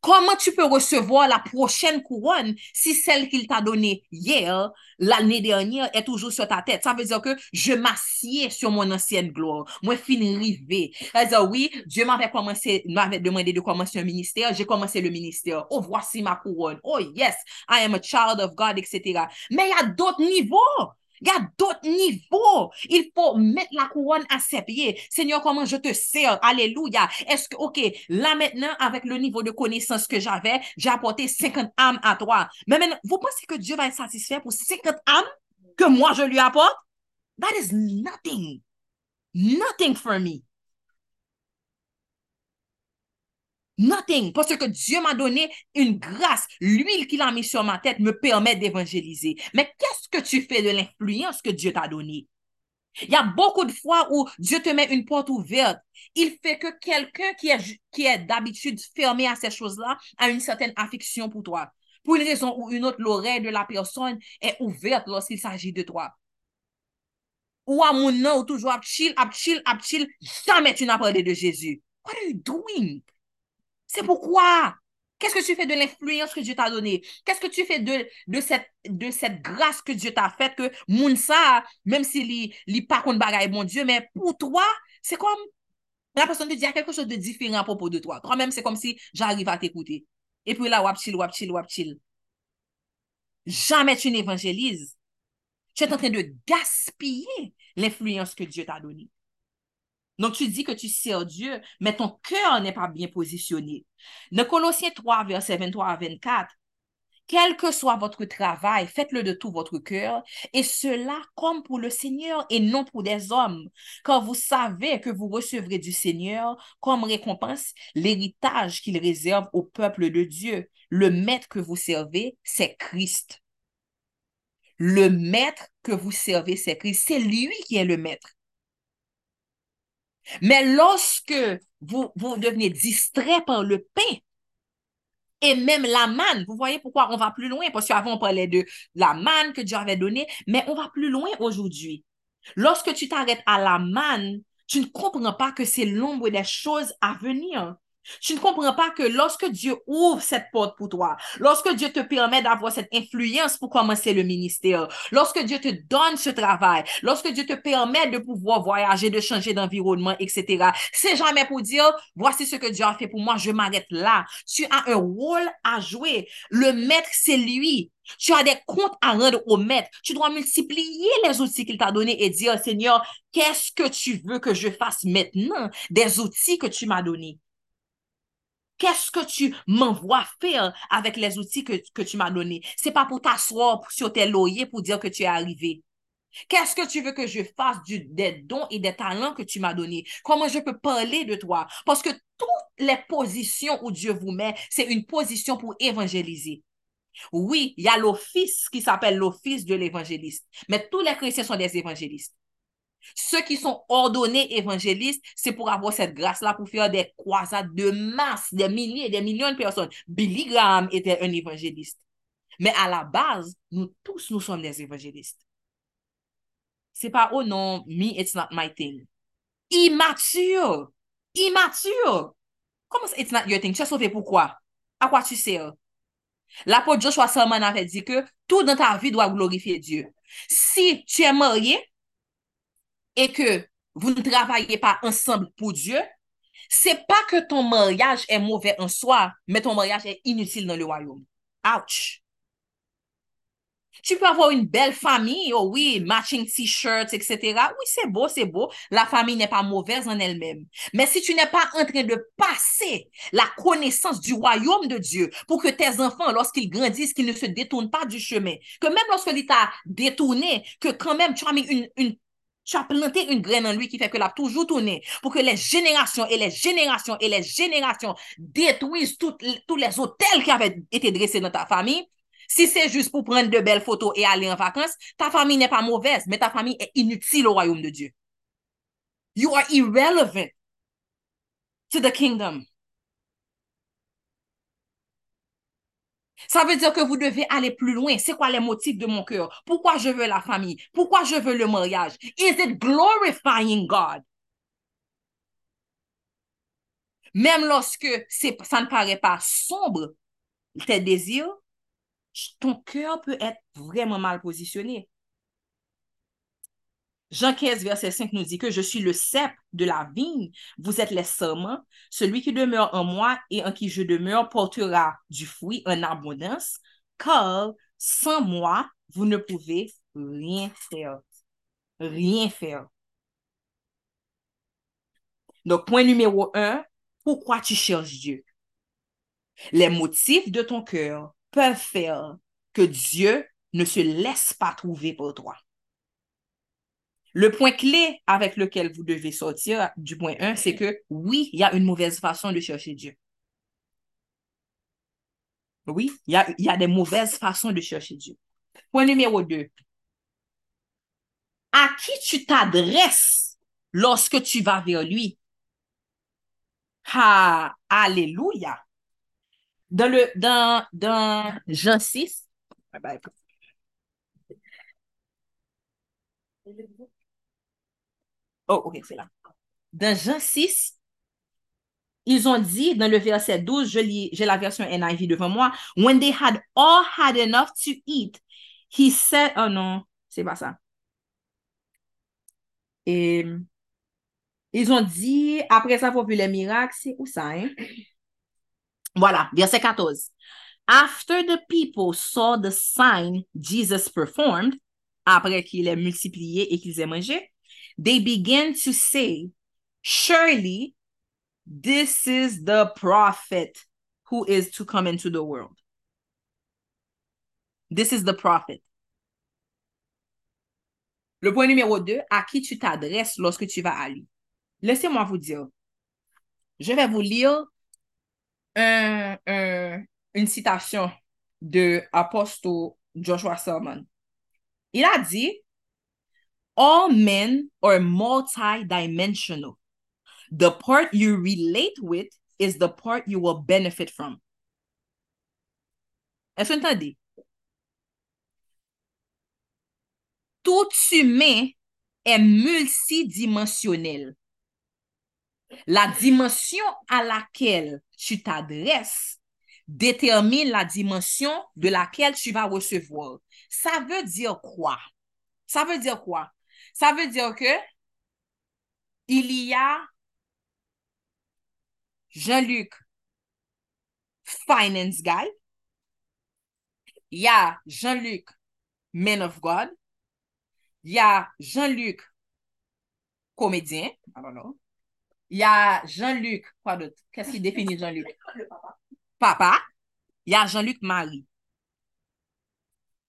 Comment tu peux recevoir la prochaine couronne si celle qu'il t'a donnée hier, l'année dernière, est toujours sur ta tête? Ça veut dire que je m'assieds sur mon ancienne gloire. Moi, fin rivé. Oui, Dieu m'avait commencé, m'avait demandé de commencer un ministère. J'ai commencé le ministère. Oh, voici ma couronne. Oh, yes, I am a child of God, etc. Mais il y a d'autres niveaux. Y a d'autres niveaux. Il faut mettre la couronne à ses pieds. Seigneur, comment je te sers? Alléluia. Est-ce que, OK, là maintenant, avec le niveau de connaissance que j'avais, j'ai apporté 50 âmes à toi. Mais maintenant, vous pensez que Dieu va être satisfait pour 50 âmes que moi je lui apporte? That is nothing. Nothing for me. Nothing. Parce que Dieu m'a donné une grâce. L'huile qu'il a mis sur ma tête me permet d'évangéliser. Mais qu'est-ce que tu fais de l'influence que Dieu t'a donnée? Il y a beaucoup de fois où Dieu te met une porte ouverte. Il fait que quelqu'un qui est, qui est d'habitude fermé à ces choses-là a une certaine affection pour toi. Pour une raison ou une autre, l'oreille de la personne est ouverte lorsqu'il s'agit de toi. Ou à mon nom, ou toujours à chill, à chill, à chill, jamais tu n'as parlé de Jésus. What are you doing? C'est pourquoi? Qu'est-ce que tu fais de l'influence que Dieu t'a donnée? Qu'est-ce que tu fais de, de, cette, de cette grâce que Dieu t'a faite que Mounsa, même s'il n'est pas contre bagaille, mon Dieu, mais pour toi, c'est comme la personne te dit quelque chose de différent à propos de toi. Toi-même, c'est comme si j'arrive à t'écouter. Et puis là, wap chill, wap chill, wap chill. Jamais tu n'évangélises. Tu es en train de gaspiller l'influence que Dieu t'a donnée. Donc, tu dis que tu sers Dieu, mais ton cœur n'est pas bien positionné. Dans Colossiens 3, verset 23 à 24, quel que soit votre travail, faites-le de tout votre cœur, et cela comme pour le Seigneur et non pour des hommes, car vous savez que vous recevrez du Seigneur comme récompense l'héritage qu'il réserve au peuple de Dieu. Le maître que vous servez, c'est Christ. Le maître que vous servez, c'est Christ. C'est lui qui est le maître. Mais lorsque vous, vous devenez distrait par le pain, Et même la manne, vous voyez pourquoi on va plus loin, parce qu'avant on parlait de la manne que Dieu avait donnée, mais on va plus loin aujourd'hui. Lorsque tu t'arrêtes à la manne, tu ne comprends pas que c'est l'ombre des choses à venir. Tu ne comprends pas que lorsque Dieu ouvre cette porte pour toi, lorsque Dieu te permet d'avoir cette influence pour commencer le ministère, lorsque Dieu te donne ce travail, lorsque Dieu te permet de pouvoir voyager, de changer d'environnement, etc., c'est jamais pour dire, voici ce que Dieu a fait pour moi, je m'arrête là. Tu as un rôle à jouer. Le maître, c'est lui. Tu as des comptes à rendre au maître. Tu dois multiplier les outils qu'il t'a donnés et dire, Seigneur, qu'est-ce que tu veux que je fasse maintenant? Des outils que tu m'as donnés? Qu'est-ce que tu m'envoies faire avec les outils que, que tu m'as donnés? C'est pas pour t'asseoir sur tes lauriers pour dire que tu es arrivé. Qu'est-ce que tu veux que je fasse du, des dons et des talents que tu m'as donnés? Comment je peux parler de toi? Parce que toutes les positions où Dieu vous met, c'est une position pour évangéliser. Oui, il y a l'office qui s'appelle l'office de l'évangéliste, mais tous les chrétiens sont des évangélistes. Ceux qui sont ordonnés évangélistes, c'est pour avoir cette grâce-là pour faire des croisades de masse, des milliers, des millions de personnes. Billy Graham était un évangéliste. Mais à la base, nous tous, nous sommes des évangélistes. C'est pas, oh non, me, it's not my thing. Immature. Immature. Comment ça, it's not your thing? Tu as sauvé pourquoi? À quoi tu sers? L'apôtre Joshua Salman avait dit que tout dans ta vie doit glorifier Dieu. Si tu es marié, et que vous ne travaillez pas ensemble pour Dieu, c'est pas que ton mariage est mauvais en soi, mais ton mariage est inutile dans le royaume. Ouch! Tu peux avoir une belle famille, oh oui, matching t-shirts, etc. Oui, c'est beau, c'est beau. La famille n'est pas mauvaise en elle-même. Mais si tu n'es pas en train de passer la connaissance du royaume de Dieu pour que tes enfants, lorsqu'ils grandissent, qu'ils ne se détournent pas du chemin, que même lorsque l'État détourné, que quand même tu as mis une, une tu as planté une graine en lui qui fait que l'a toujours tourné pour que les générations et les générations et les générations détruisent tous les hôtels qui avaient été dressés dans ta famille. Si c'est juste pour prendre de belles photos et aller en vacances, ta famille n'est pas mauvaise, mais ta famille est inutile au royaume de Dieu. You are irrelevant to the kingdom. Ça veut dire que vous devez aller plus loin. C'est quoi les motifs de mon cœur? Pourquoi je veux la famille? Pourquoi je veux le mariage? Is it glorifying God? Même lorsque ça ne paraît pas sombre, tes désirs, ton cœur peut être vraiment mal positionné. Jean 15, verset 5 nous dit que je suis le cep de la vigne, vous êtes les serments. Celui qui demeure en moi et en qui je demeure portera du fruit en abondance, car sans moi, vous ne pouvez rien faire. Rien faire. Donc, point numéro un, pourquoi tu cherches Dieu? Les motifs de ton cœur peuvent faire que Dieu ne se laisse pas trouver pour toi. Le point clé avec lequel vous devez sortir du point 1, c'est que oui, il y a une mauvaise façon de chercher Dieu. Oui, il y a, des mauvaises façons de chercher Dieu. Point numéro 2. À qui tu t'adresses lorsque tu vas vers lui? Ah, alléluia. Dans, le, dans, dans Jean 6, Oh, ok, c'est là. Dans Jean 6, ils ont dit dans le verset 12, je lis, j'ai la version NIV devant moi, When they had all had enough to eat, he said, oh non, c'est pas ça. Et ils ont dit, après avoir vu les miracles, c'est où ça, hein? Voilà, verset 14. After the people saw the sign Jesus performed, après qu'il ait multiplié et qu'ils aient mangé, they begin to say, Surely this is the prophet who is to come into the world. This is the prophet. Le point numéro 2, à qui tu t'adresses lorsque tu vas à lui. Laissez-moi vous dire. Je vais vous lire un, un, une citation de apôtre Joshua Salmon. Il a dit, all men are multi-dimensional. The part you relate with is the part you will benefit from. Est-ce que entendez? Tout humain est multidimensionnel. La dimension à laquelle tu t'adresses détermine la dimension de laquelle tu vas recevoir. Ça veut dire quoi? Ça veut dire quoi? Ça veut dire que il y a Jean-Luc Finance Guy, il y a Jean-Luc Man of God, il y a Jean-Luc comédien, I don't know. Il y a Jean-Luc, quoi d'autre? Qu'est-ce qui définit Jean-Luc? Papa. Il y a Jean-Luc Marie.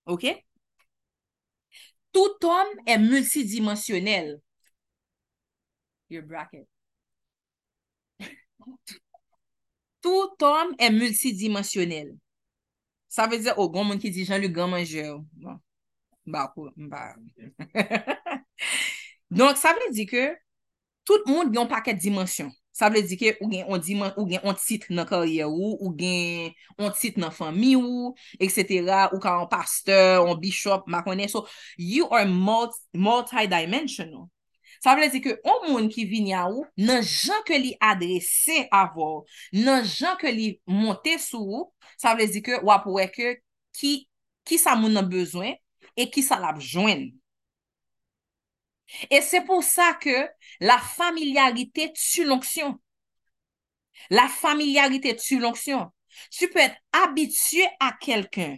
OK? Tout om e multidimensionel. Your bracket. Tout om e multidimensionel. Sa ve dize, o, oh, goun moun ki di Jean-Luc Gamanjel. Bon. Bakou, mba. Donk, sa ve di ke, tout moun yon paket dimensyon. Sa vle di ke ou gen on, diman, ou gen on tit nan karye ou, ou gen on tit nan fami ou, etc. Ou ka an pasteur, an bishop, makone. So, you are multi-dimensional. Sa vle di ke ou moun ki vin ya ou, nan jan ke li adrese avò, nan jan ke li monte sou ou, sa vle di ke wap weke ki, ki sa moun nan bezwen e ki sa lap jwen. Et c'est pour ça que la familiarité tue l'onction. La familiarité tue l'onction. Tu peux être habitué à quelqu'un.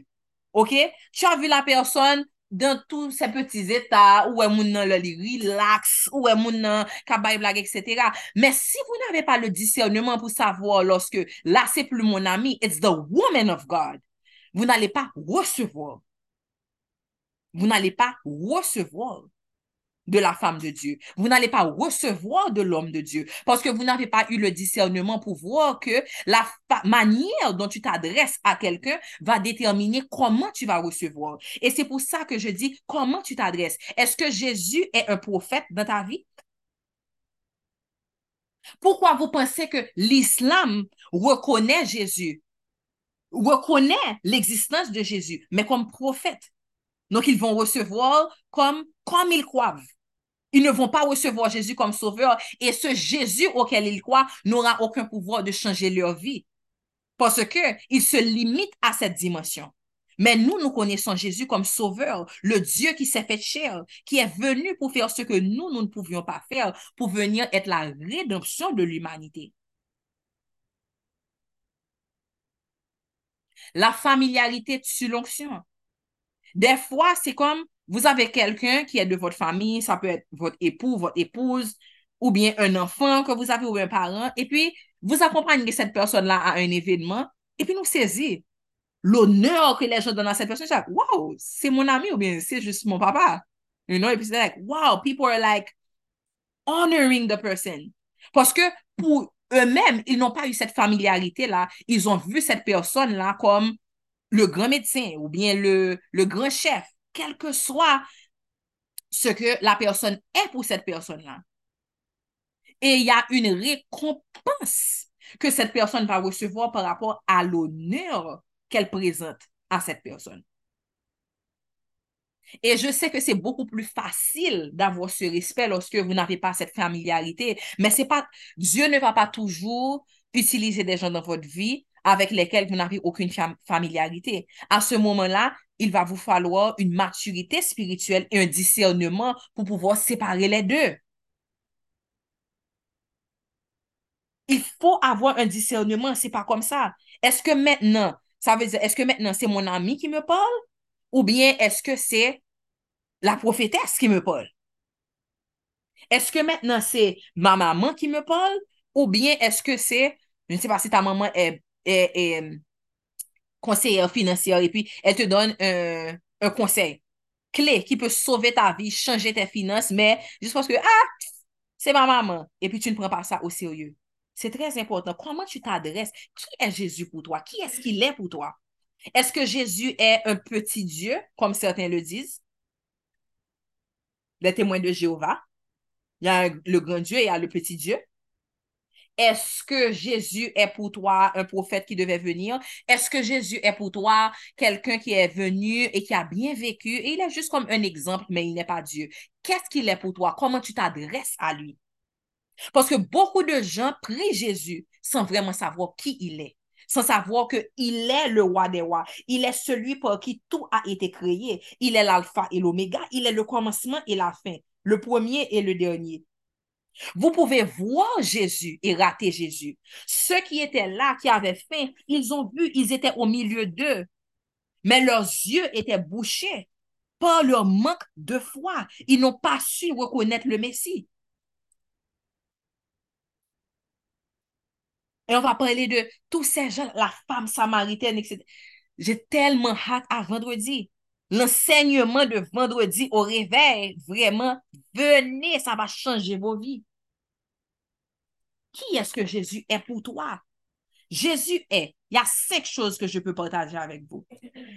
OK? Tu as vu la personne dans tous ses petits états, où est nan le relax, où est kabay blague, etc. Mais si vous n'avez pas le discernement pour savoir lorsque là, c'est plus mon ami, it's the woman of God. Vous n'allez pas recevoir. Vous n'allez pas recevoir de la femme de Dieu. Vous n'allez pas recevoir de l'homme de Dieu parce que vous n'avez pas eu le discernement pour voir que la manière dont tu t'adresses à quelqu'un va déterminer comment tu vas recevoir. Et c'est pour ça que je dis comment tu t'adresses? Est-ce que Jésus est un prophète dans ta vie? Pourquoi vous pensez que l'islam reconnaît Jésus, reconnaît l'existence de Jésus, mais comme prophète? Donc, ils vont recevoir comme, comme ils croient. Ils ne vont pas recevoir Jésus comme sauveur et ce Jésus auquel ils croient n'aura aucun pouvoir de changer leur vie parce qu'ils se limitent à cette dimension. Mais nous, nous connaissons Jésus comme sauveur, le Dieu qui s'est fait chair, qui est venu pour faire ce que nous, nous ne pouvions pas faire, pour venir être la rédemption de l'humanité. La familiarité tue l'onction. Des fois, c'est comme vous avez quelqu'un qui est de votre famille, ça peut être votre époux, votre épouse, ou bien un enfant que vous avez ou un parent, et puis vous accompagnez cette personne-là à un événement, et puis nous saisit l'honneur que les gens donnent à cette personne. C'est wow, c'est mon ami ou bien c'est juste mon papa. You know? Et puis c'est like, wow, people are like honoring the person. Parce que pour eux-mêmes, ils n'ont pas eu cette familiarité-là. Ils ont vu cette personne-là comme le grand médecin ou bien le grand chef quel que soit ce que la personne est pour cette personne-là. Et il y a une récompense que cette personne va recevoir par rapport à l'honneur qu'elle présente à cette personne. Et je sais que c'est beaucoup plus facile d'avoir ce respect lorsque vous n'avez pas cette familiarité, mais c'est pas, Dieu ne va pas toujours utiliser des gens dans votre vie avec lesquels vous n'avez aucune familiarité. À ce moment-là, il va vous falloir une maturité spirituelle et un discernement pour pouvoir séparer les deux. Il faut avoir un discernement, c'est pas comme ça. Est-ce que maintenant, ça veut dire, est-ce que maintenant c'est mon ami qui me parle? Ou bien est-ce que c'est la prophétesse qui me parle? Est-ce que maintenant c'est ma maman qui me parle? Ou bien est-ce que c'est, je ne sais pas si ta maman est, est conseillère financière et puis elle te donne un, conseil clé qui peut sauver ta vie, changer tes finances, mais juste parce que, ah, c'est ma maman, et puis tu ne prends pas ça au sérieux. C'est très important. Comment tu t'adresses? Qui est Jésus pour toi? Qui est-ce qu'il est pour toi? Est-ce que Jésus est un petit Dieu, comme certains le disent? Les témoins de Jéhovah. Il y a le grand Dieu et il y a le petit Dieu. Est-ce que Jésus est pour toi un prophète qui devait venir? Est-ce que Jésus est pour toi quelqu'un qui est venu et qui a bien vécu? Et il est juste comme un exemple, mais il n'est pas Dieu. Qu'est-ce qu'il est pour toi? Comment tu t'adresses à lui? Parce que beaucoup de gens prient Jésus sans vraiment savoir qui il est, sans savoir qu'il est le roi des rois. Il est celui pour qui tout a été créé. Il est l'alpha et l'oméga. Il est le commencement et la fin, le premier et le dernier. Vous pouvez voir Jésus et rater Jésus. Ceux qui étaient là, qui avaient faim, ils ont vu, ils étaient au milieu d'eux. Mais leurs yeux étaient bouchés par leur manque de foi. Ils n'ont pas su reconnaître le Messie. Et on va parler de tous ces gens, la femme samaritaine, etc. J'ai tellement hâte à vendredi. L'enseignement de vendredi au réveil, vraiment, venez, ça va changer vos vies. Qui est-ce que Jésus est pour toi? Jésus est, il y a cinq choses que je peux partager avec vous.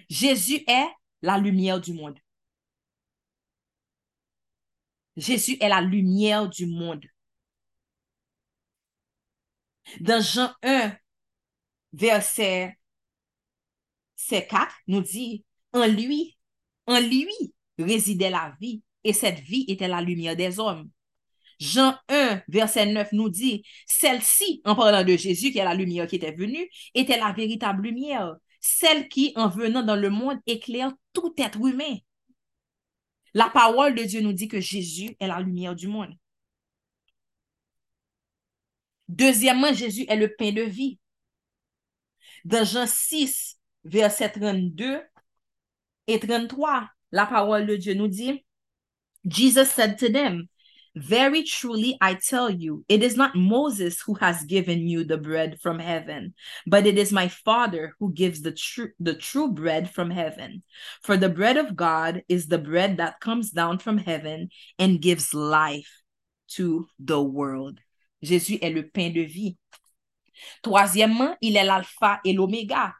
Jésus est la lumière du monde. Jésus est la lumière du monde. Dans Jean 1, verset 4, nous dit, en lui, en lui résidait la vie, et cette vie était la lumière des hommes. Jean 1, verset 9 nous dit, celle-ci, en parlant de Jésus, qui est la lumière qui était venue, était la véritable lumière, celle qui, en venant dans le monde, éclaire tout être humain. La parole de Dieu nous dit que Jésus est la lumière du monde. Deuxièmement, Jésus est le pain de vie. Dans Jean 6, verset 32 et 33, la parole de Dieu nous dit, Jesus said to them, Very truly I tell you, it is not Moses who has given you the bread from heaven, but it is my Father who gives the true the true bread from heaven. For the bread of God is the bread that comes down from heaven and gives life to the world. Jésus est le pain de vie. Troisièmement, il est l'alpha et l'oméga.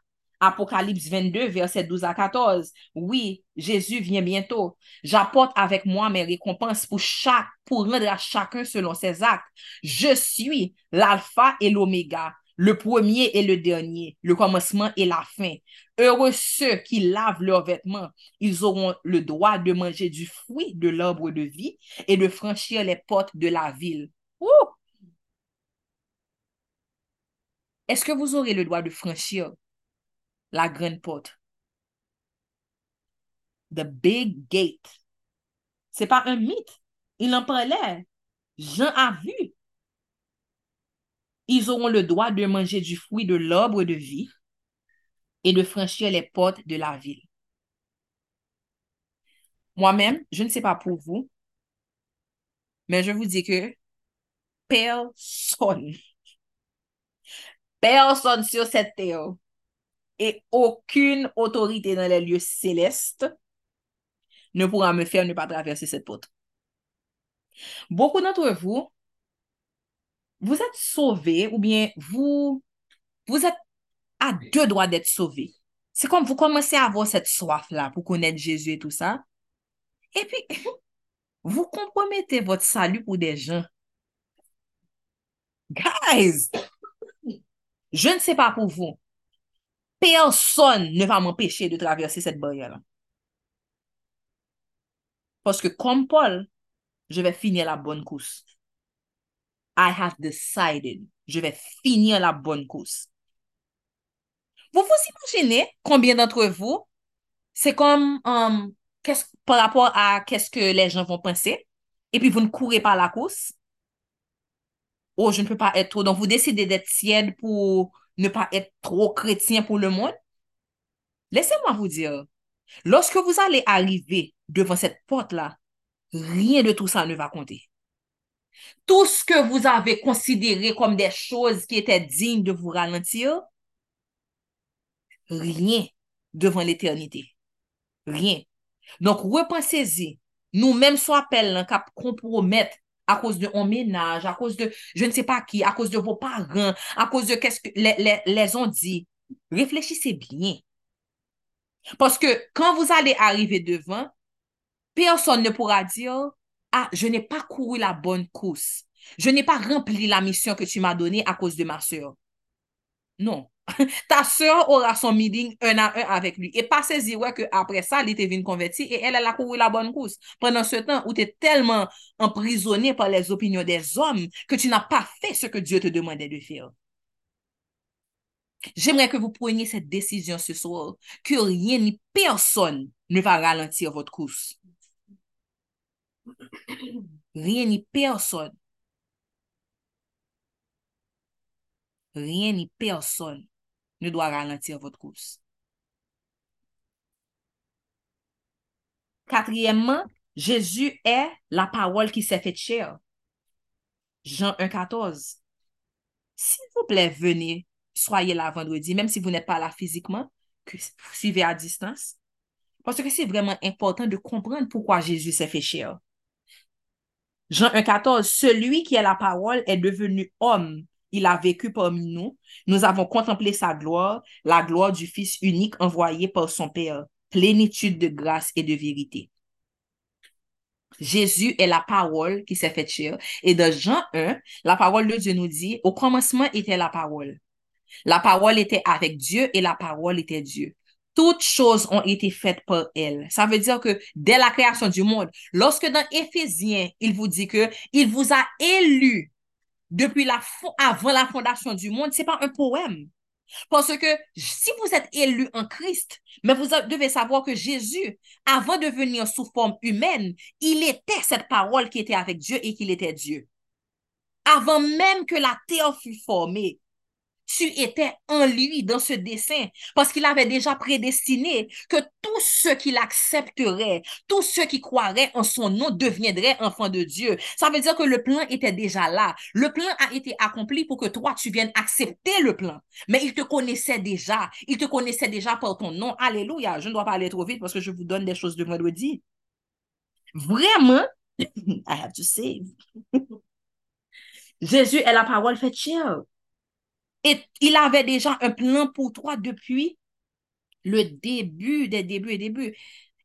Apocalypse 22, verset 12 à 14. Oui, Jésus vient bientôt. J'apporte avec moi mes récompenses pour rendre à chacun selon ses actes. Je suis l'alpha et l'oméga, le premier et le dernier, le commencement et la fin. Heureux ceux qui lavent leurs vêtements. Ils auront le droit de manger du fruit de l'arbre de vie et de franchir les portes de la ville. Ouh! Est-ce que vous aurez le droit de franchir la grande porte? The big gate. C'est pas un mythe. Il en parlait. Jean a vu. Ils auront le droit de manger du fruit de l'arbre de vie et de franchir les portes de la ville. Moi-même, je ne sais pas pour vous, mais je vous dis que personne personne sur cette terre et aucune autorité dans les lieux célestes ne pourra me faire ne pas traverser cette porte. Beaucoup d'entre vous, vous êtes sauvés ou bien vous, vous êtes à deux droits d'être sauvés. C'est comme vous commencez à avoir cette soif-là pour connaître Jésus et tout ça. Et puis, vous compromettez votre salut pour des gens. Guys, je ne sais pas pour vous. Personne ne va m'empêcher de traverser cette barrière-là. Parce que comme Paul, je vais finir la bonne course. I have decided. Je vais finir la bonne course. Vous vous imaginez combien d'entre vous, c'est comme um, par rapport à qu'est-ce que les gens vont penser, et puis vous ne courez pas la course, oh, je ne peux pas être trop. Donc, vous décidez d'être tiède pour ne pas être trop chrétien pour le monde? Laissez-moi vous dire, lorsque vous allez arriver devant cette porte-là, rien de tout ça ne va compter. Tout ce que vous avez considéré comme des choses qui étaient dignes de vous ralentir, rien devant l'éternité. Rien. Donc, repensez-y. Nous-mêmes, soit appel, lan compromettre à cause de un ménage, à cause de je ne sais pas qui, à cause de vos parents, à cause de qu'est-ce que les, ont dit. Réfléchissez bien. Parce que quand vous allez arriver devant, personne ne pourra dire, ah, je n'ai pas couru la bonne course. Je n'ai pas rempli la mission que tu m'as donnée à cause de ma sœur. Non. Ta sœur aura son meeting un à un avec lui. Et pas saisir ouais, que après ça, elle était venue convertie et elle, elle a couru la bonne course. Pendant ce temps où tu es tellement emprisonné par les opinions des hommes que tu n'as pas fait ce que Dieu te demandait de faire. J'aimerais que vous preniez cette décision ce soir, que rien ni personne ne va ralentir votre course. Rien ni personne. Rien ni personne ne doit ralentir votre course. Quatrièmement, Jésus est la parole qui s'est faite chair. Jean 1,14. S'il vous plaît, venez, soyez là vendredi, même si vous n'êtes pas là physiquement, que vous suivez à distance. Parce que c'est vraiment important de comprendre pourquoi Jésus s'est fait chair. Jean 1,14, celui qui est la parole est devenu homme. Il a vécu parmi nous. Nous avons contemplé sa gloire, la gloire du Fils unique envoyé par son Père, plénitude de grâce et de vérité. Jésus est la parole qui s'est faite chair. Et dans Jean 1, la parole de Dieu nous dit, au commencement était la parole. La parole était avec Dieu et la parole était Dieu toutes choses ont été faites par elle. Ça veut dire que dès la création du monde, lorsque dans Éphésiens, il vous dit que il vous a élu depuis la avant la fondation du monde, c'est pas un poème. Parce que si vous êtes élu en Christ, mais vous devez savoir que Jésus, avant de venir sous forme humaine, il était cette parole qui était avec Dieu et qu'il était Dieu. Avant même que la terre fût formée, tu étais en lui dans ce dessin parce qu'il avait déjà prédestiné que tous ceux qui l'accepteraient, tous ceux qui croiraient en son nom deviendraient enfants de Dieu. Ça veut dire que le plan était déjà là. Le plan a été accompli pour que toi, tu viennes accepter le plan. Mais il te connaissait déjà. Il te connaissait déjà par ton nom. Alléluia. Je ne dois pas aller trop vite parce que je vous donne des choses de vendredi. Vraiment, I have to save. Jésus est la parole faite chair. Et il avait déjà un plan pour toi depuis le début des débuts et débuts.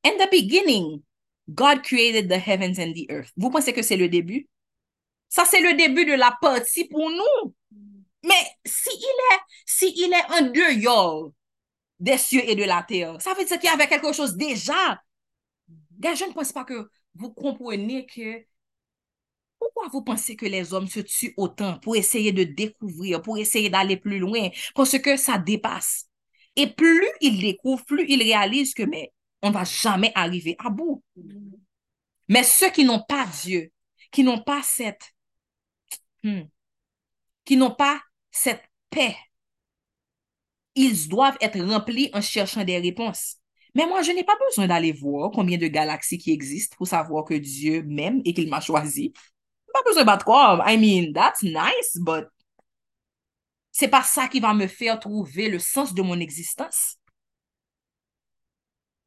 In the beginning, God created the heavens and the earth. Vous pensez que c'est le début? Ça, c'est le début de la partie pour nous. Mais si il est, si il est en dehors des cieux et de la terre, ça veut dire qu'il y avait quelque chose déjà. je ne pense pas que vous comprenez que pourquoi vous pensez que les hommes se tuent autant pour essayer de découvrir, pour essayer d'aller plus loin? Parce que ça dépasse. Et plus ils découvrent, plus ils réalisent que, mais on va jamais arriver à bout. Mais ceux qui n'ont pas Dieu, qui n'ont pas cette, hmm, qui n'ont pas cette paix, ils doivent être remplis en cherchant des réponses. Mais moi, je n'ai pas besoin d'aller voir combien de galaxies qui existent pour savoir que Dieu m'aime et qu'il m'a choisi pas besoin de I mean, that's nice, but c'est pas ça qui va me faire trouver le sens de mon existence.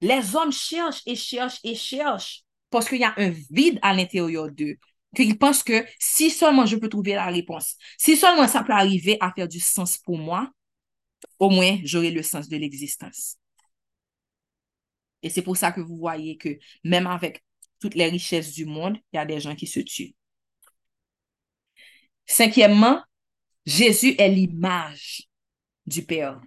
Les hommes cherchent et cherchent et cherchent parce qu'il y a un vide à l'intérieur d'eux. Qu'ils pensent que si seulement je peux trouver la réponse, si seulement ça peut arriver à faire du sens pour moi, au moins j'aurai le sens de l'existence. Et c'est pour ça que vous voyez que même avec toutes les richesses du monde, il y a des gens qui se tuent. Cinquièmement, Jésus est l'image du Père.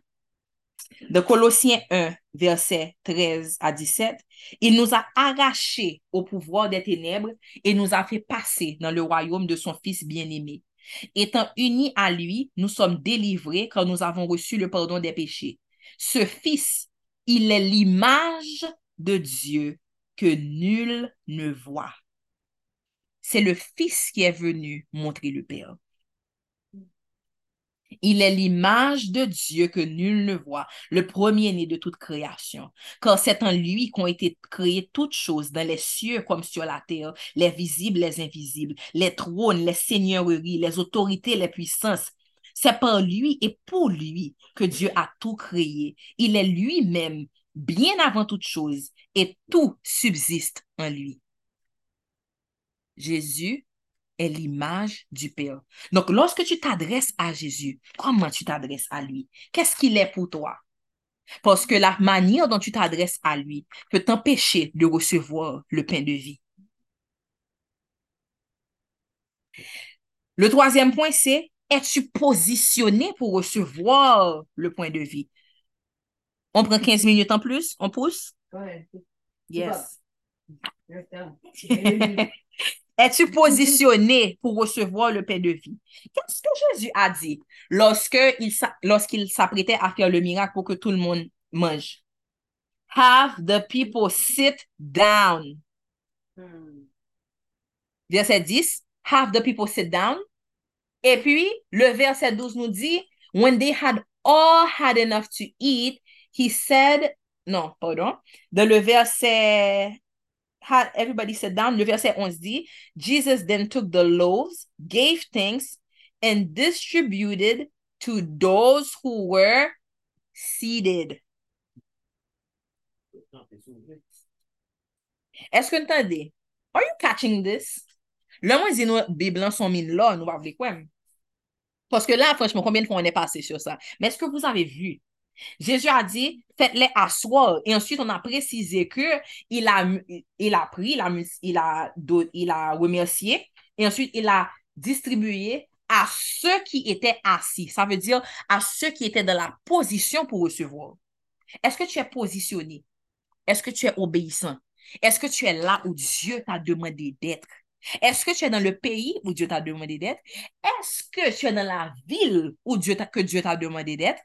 De Colossiens 1, verset 13 à 17, il nous a arrachés au pouvoir des ténèbres et nous a fait passer dans le royaume de son Fils bien-aimé. Étant unis à lui, nous sommes délivrés quand nous avons reçu le pardon des péchés. Ce Fils, il est l'image de Dieu que nul ne voit c'est le Fils qui est venu montrer le Père. Il est l'image de Dieu que nul ne voit, le premier-né de toute création. Car c'est en lui qu'ont été créées toutes choses dans les cieux comme sur la terre, les visibles, les invisibles, les trônes, les seigneuries, les autorités, les puissances. C'est par lui et pour lui que Dieu a tout créé. Il est lui-même bien avant toute chose et tout subsiste en lui. Jésus est l'image du Père. Donc, lorsque tu t'adresses à Jésus, comment tu t'adresses à lui? Qu'est-ce qu'il est pour toi? Parce que la manière dont tu t'adresses à lui peut t'empêcher de recevoir le pain de vie. Le troisième point, c'est es-tu positionné pour recevoir le point de vie? On prend 15 minutes en plus? On pousse? Ouais. Yes. Es-tu positionné pour recevoir le pain de vie? Qu'est-ce que Jésus a dit lorsqu'il s'apprêtait à faire le miracle pour que tout le monde mange? Have the people sit down. Hmm. Verset 10, have the people sit down. Et puis, le verset 12 nous dit, when they had all had enough to eat, he said, non, pardon, dans le verset, had everybody sit down, le verset 11 dit, Jesus then took the loaves, gave thanks, and distributed to those who were seated. Est-ce que entendez? Are you catching this? Là, moi, dis nous, Bible sont mis là, nous va quoi? Parce que là, franchement, combien de fois on est passé sur ça? Mais est-ce que vous avez vu? Jésus a dit, faites-les asseoir. Et ensuite, on a précisé que il a, il a pris, il a, il il a remercié, et ensuite, il a distribué à ceux qui étaient assis. Ça veut dire à ceux qui étaient dans la position pour recevoir. Est-ce que tu es positionné? Est-ce que tu es obéissant? Est-ce que tu es là où Dieu t'a demandé d'être? Est-ce que tu es dans le pays où Dieu t'a demandé d'être? Est-ce que tu es dans la ville où Dieu que Dieu t'a demandé d'être?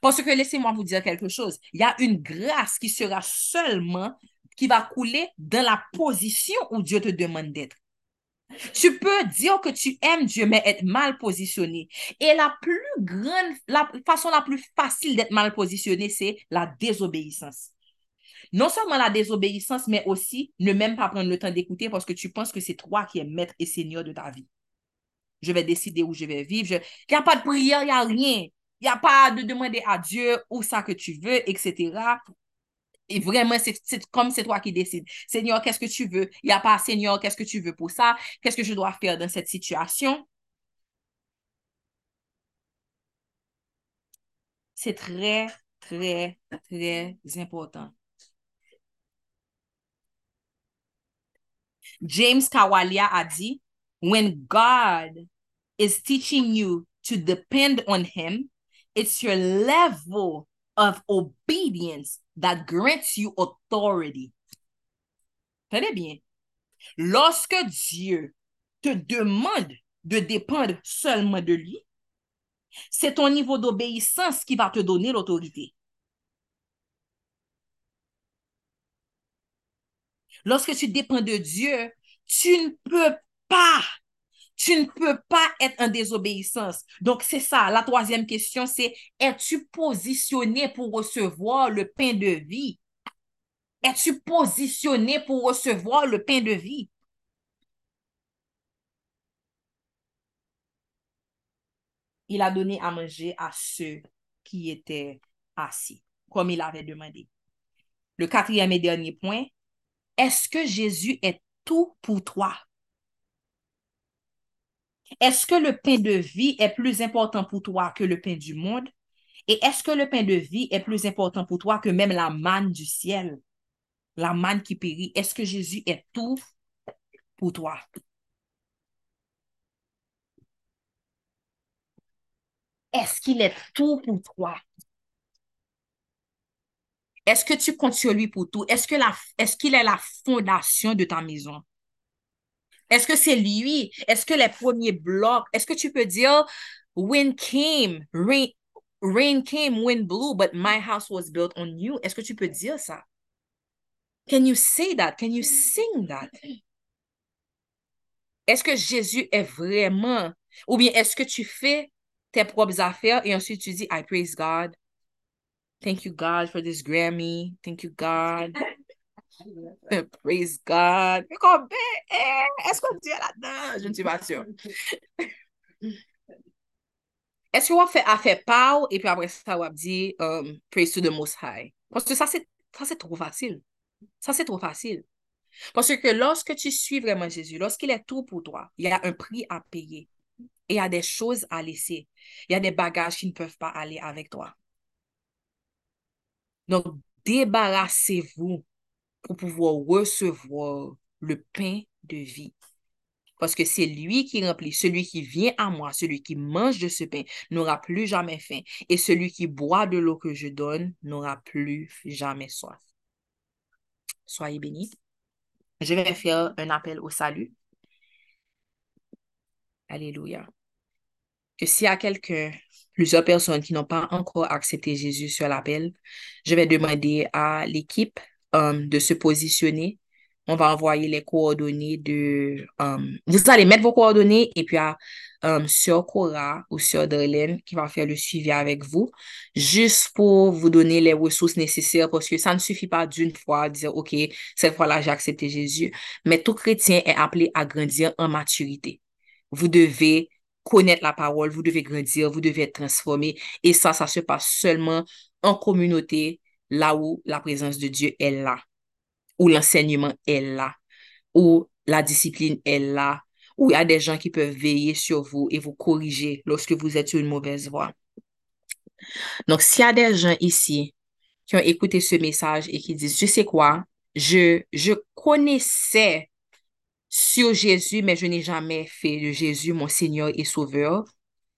Parce que laissez-moi vous dire quelque chose. Il y a une grâce qui sera seulement, qui va couler dans la position où Dieu te demande d'être. Tu peux dire que tu aimes Dieu, mais être mal positionné. Et la plus grande, la façon la plus facile d'être mal positionné, c'est la désobéissance. Non seulement la désobéissance, mais aussi ne même pas prendre le temps d'écouter parce que tu penses que c'est toi qui es maître et seigneur de ta vie. Je vais décider où je vais vivre. Il n'y a pas de prière, il n'y a rien. Il n'y a pas de demander à Dieu où ça que tu veux, etc. Et vraiment, c'est comme c'est toi qui décides. Seigneur, qu'est-ce que tu veux? Il n'y a pas, Seigneur, qu'est-ce que tu veux pour ça? Qu'est-ce que je dois faire dans cette situation? C'est très, très, très important. James Kawalia a dit, When God is teaching you to depend on Him, it's your level of obedience that grants you authority. Tenez bien. Lorsque Dieu te demande de dépendre seulement de lui, c'est ton niveau d'obéissance qui va te donner l'autorité. Lorsque tu dépends de Dieu, tu ne peux pas, tu ne peux pas être en désobéissance. Donc, c'est ça. La troisième question, c'est es-tu positionné pour recevoir le pain de vie? Es-tu positionné pour recevoir le pain de vie? Il a donné à manger à ceux qui étaient assis, comme il avait demandé. Le quatrième et dernier point, est-ce que Jésus est tout pour toi? Est-ce que le pain de vie est plus important pour toi que le pain du monde? Et est-ce que le pain de vie est plus important pour toi que même la manne du ciel? La manne qui périt. Est-ce que Jésus est tout pour toi? Est-ce qu'il est tout pour toi? Est-ce que tu comptes sur lui pour tout? Est-ce qu'il est la fondation de ta maison? Est-ce que c'est lui? Est-ce que les premiers blocs, est-ce que tu peux dire, wind came, rain, rain came, wind blew, but my house was built on you? Est-ce que tu peux dire ça? Can you say that? Can you sing that? Est-ce que Jésus est vraiment, ou bien est-ce que tu fais tes propres affaires et ensuite tu dis, I praise God. Thank you, God, for this Grammy. Thank you, God. Praise God. Mais comme, eh, est-ce qu'on dit là-dedans? Je ne suis pas sûre. Est-ce qu'on fait a fait pow et puis après ça, on va dire um, praise to the most high? Parce que ça, c'est ça, c'est trop facile. Ça, c'est trop facile. Parce que lorsque tu suis vraiment Jésus, lorsqu'il est tout pour toi, il y a un prix à payer. Et il y a des choses à laisser. Il y a des bagages qui ne peuvent pas aller avec toi. Donc, débarrassez-vous pour pouvoir recevoir le pain de vie. parce que c'est lui qui remplit. Celui qui vient à moi, celui qui mange de ce pain, n'aura plus jamais faim. Et celui qui boit de l'eau que je donne, n'aura plus jamais soif. Soyez bénis. Je vais faire un appel au salut. Alléluia. Que s'il y a quelqu'un, plusieurs personnes qui n'ont pas encore accepté Jésus sur l'appel, je vais demander à l'équipe um, de se positionner. On va envoyer les coordonnées de... Um, vous allez mettre vos coordonnées et puis à um, Sœur Cora ou Sœur Darlene qui va faire le suivi avec vous, juste pour vous donner les ressources nécessaires parce que ça ne suffit pas d'une fois de dire, OK, cette fois-là, j'ai accepté Jésus. Mais tout chrétien est appelé à grandir en maturité. Vous devez connaître la parole, vous devez grandir, vous devez être transformé. Et ça, ça se passe seulement en communauté, là où la présence de Dieu est là, où l'enseignement est là, où la discipline est là, où il y a des gens qui peuvent veiller sur vous et vous corriger lorsque vous êtes sur une mauvaise voie. Donc, s'il y a des gens ici qui ont écouté ce message et qui disent, je sais quoi, je, je connaissais sur Jésus, mais je n'ai jamais fait de Jésus mon Seigneur et Sauveur,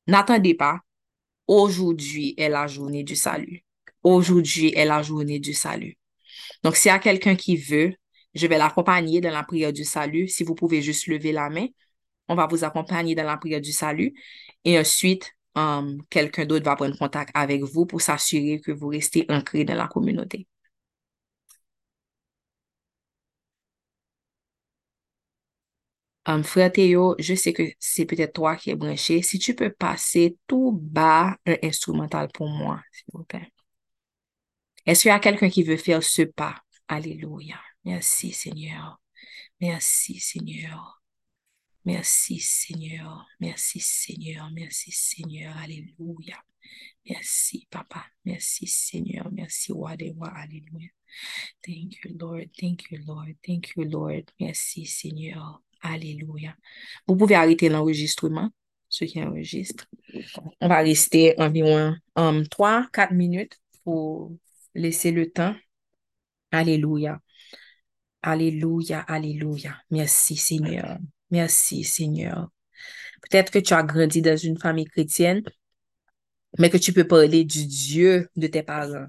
n'attendez pas. Aujourd'hui est la journée du salut. Aujourd'hui est la journée du salut. Donc, s'il y a quelqu'un qui veut, je vais l'accompagner dans la prière du salut. Si vous pouvez juste lever la main, on va vous accompagner dans la prière du salut. Et ensuite, um, quelqu'un d'autre va prendre contact avec vous pour s'assurer que vous restez ancré dans la communauté. Um, frère Théo, je sais que c'est peut-être toi qui es branché. Si tu peux passer tout bas un instrumental pour moi, s'il vous plaît. Est-ce qu'il y a quelqu'un qui veut faire ce pas? Alléluia. Merci, Seigneur. Merci, Seigneur. Merci, Seigneur. Merci, Seigneur. Merci, Seigneur. Alléluia. Merci, Papa. Merci, Seigneur. Merci, Roi. Alléluia. Thank you, Lord. Thank you, Lord. Thank you, Lord. Merci, Seigneur. Alléluia. Vous pouvez arrêter l'enregistrement, ceux qui enregistrent. On va rester environ um, 3-4 minutes pour laisser le temps. Alléluia. Alléluia, alléluia. Merci Seigneur. Merci Seigneur. Peut-être que tu as grandi dans une famille chrétienne, mais que tu peux parler du Dieu de tes parents,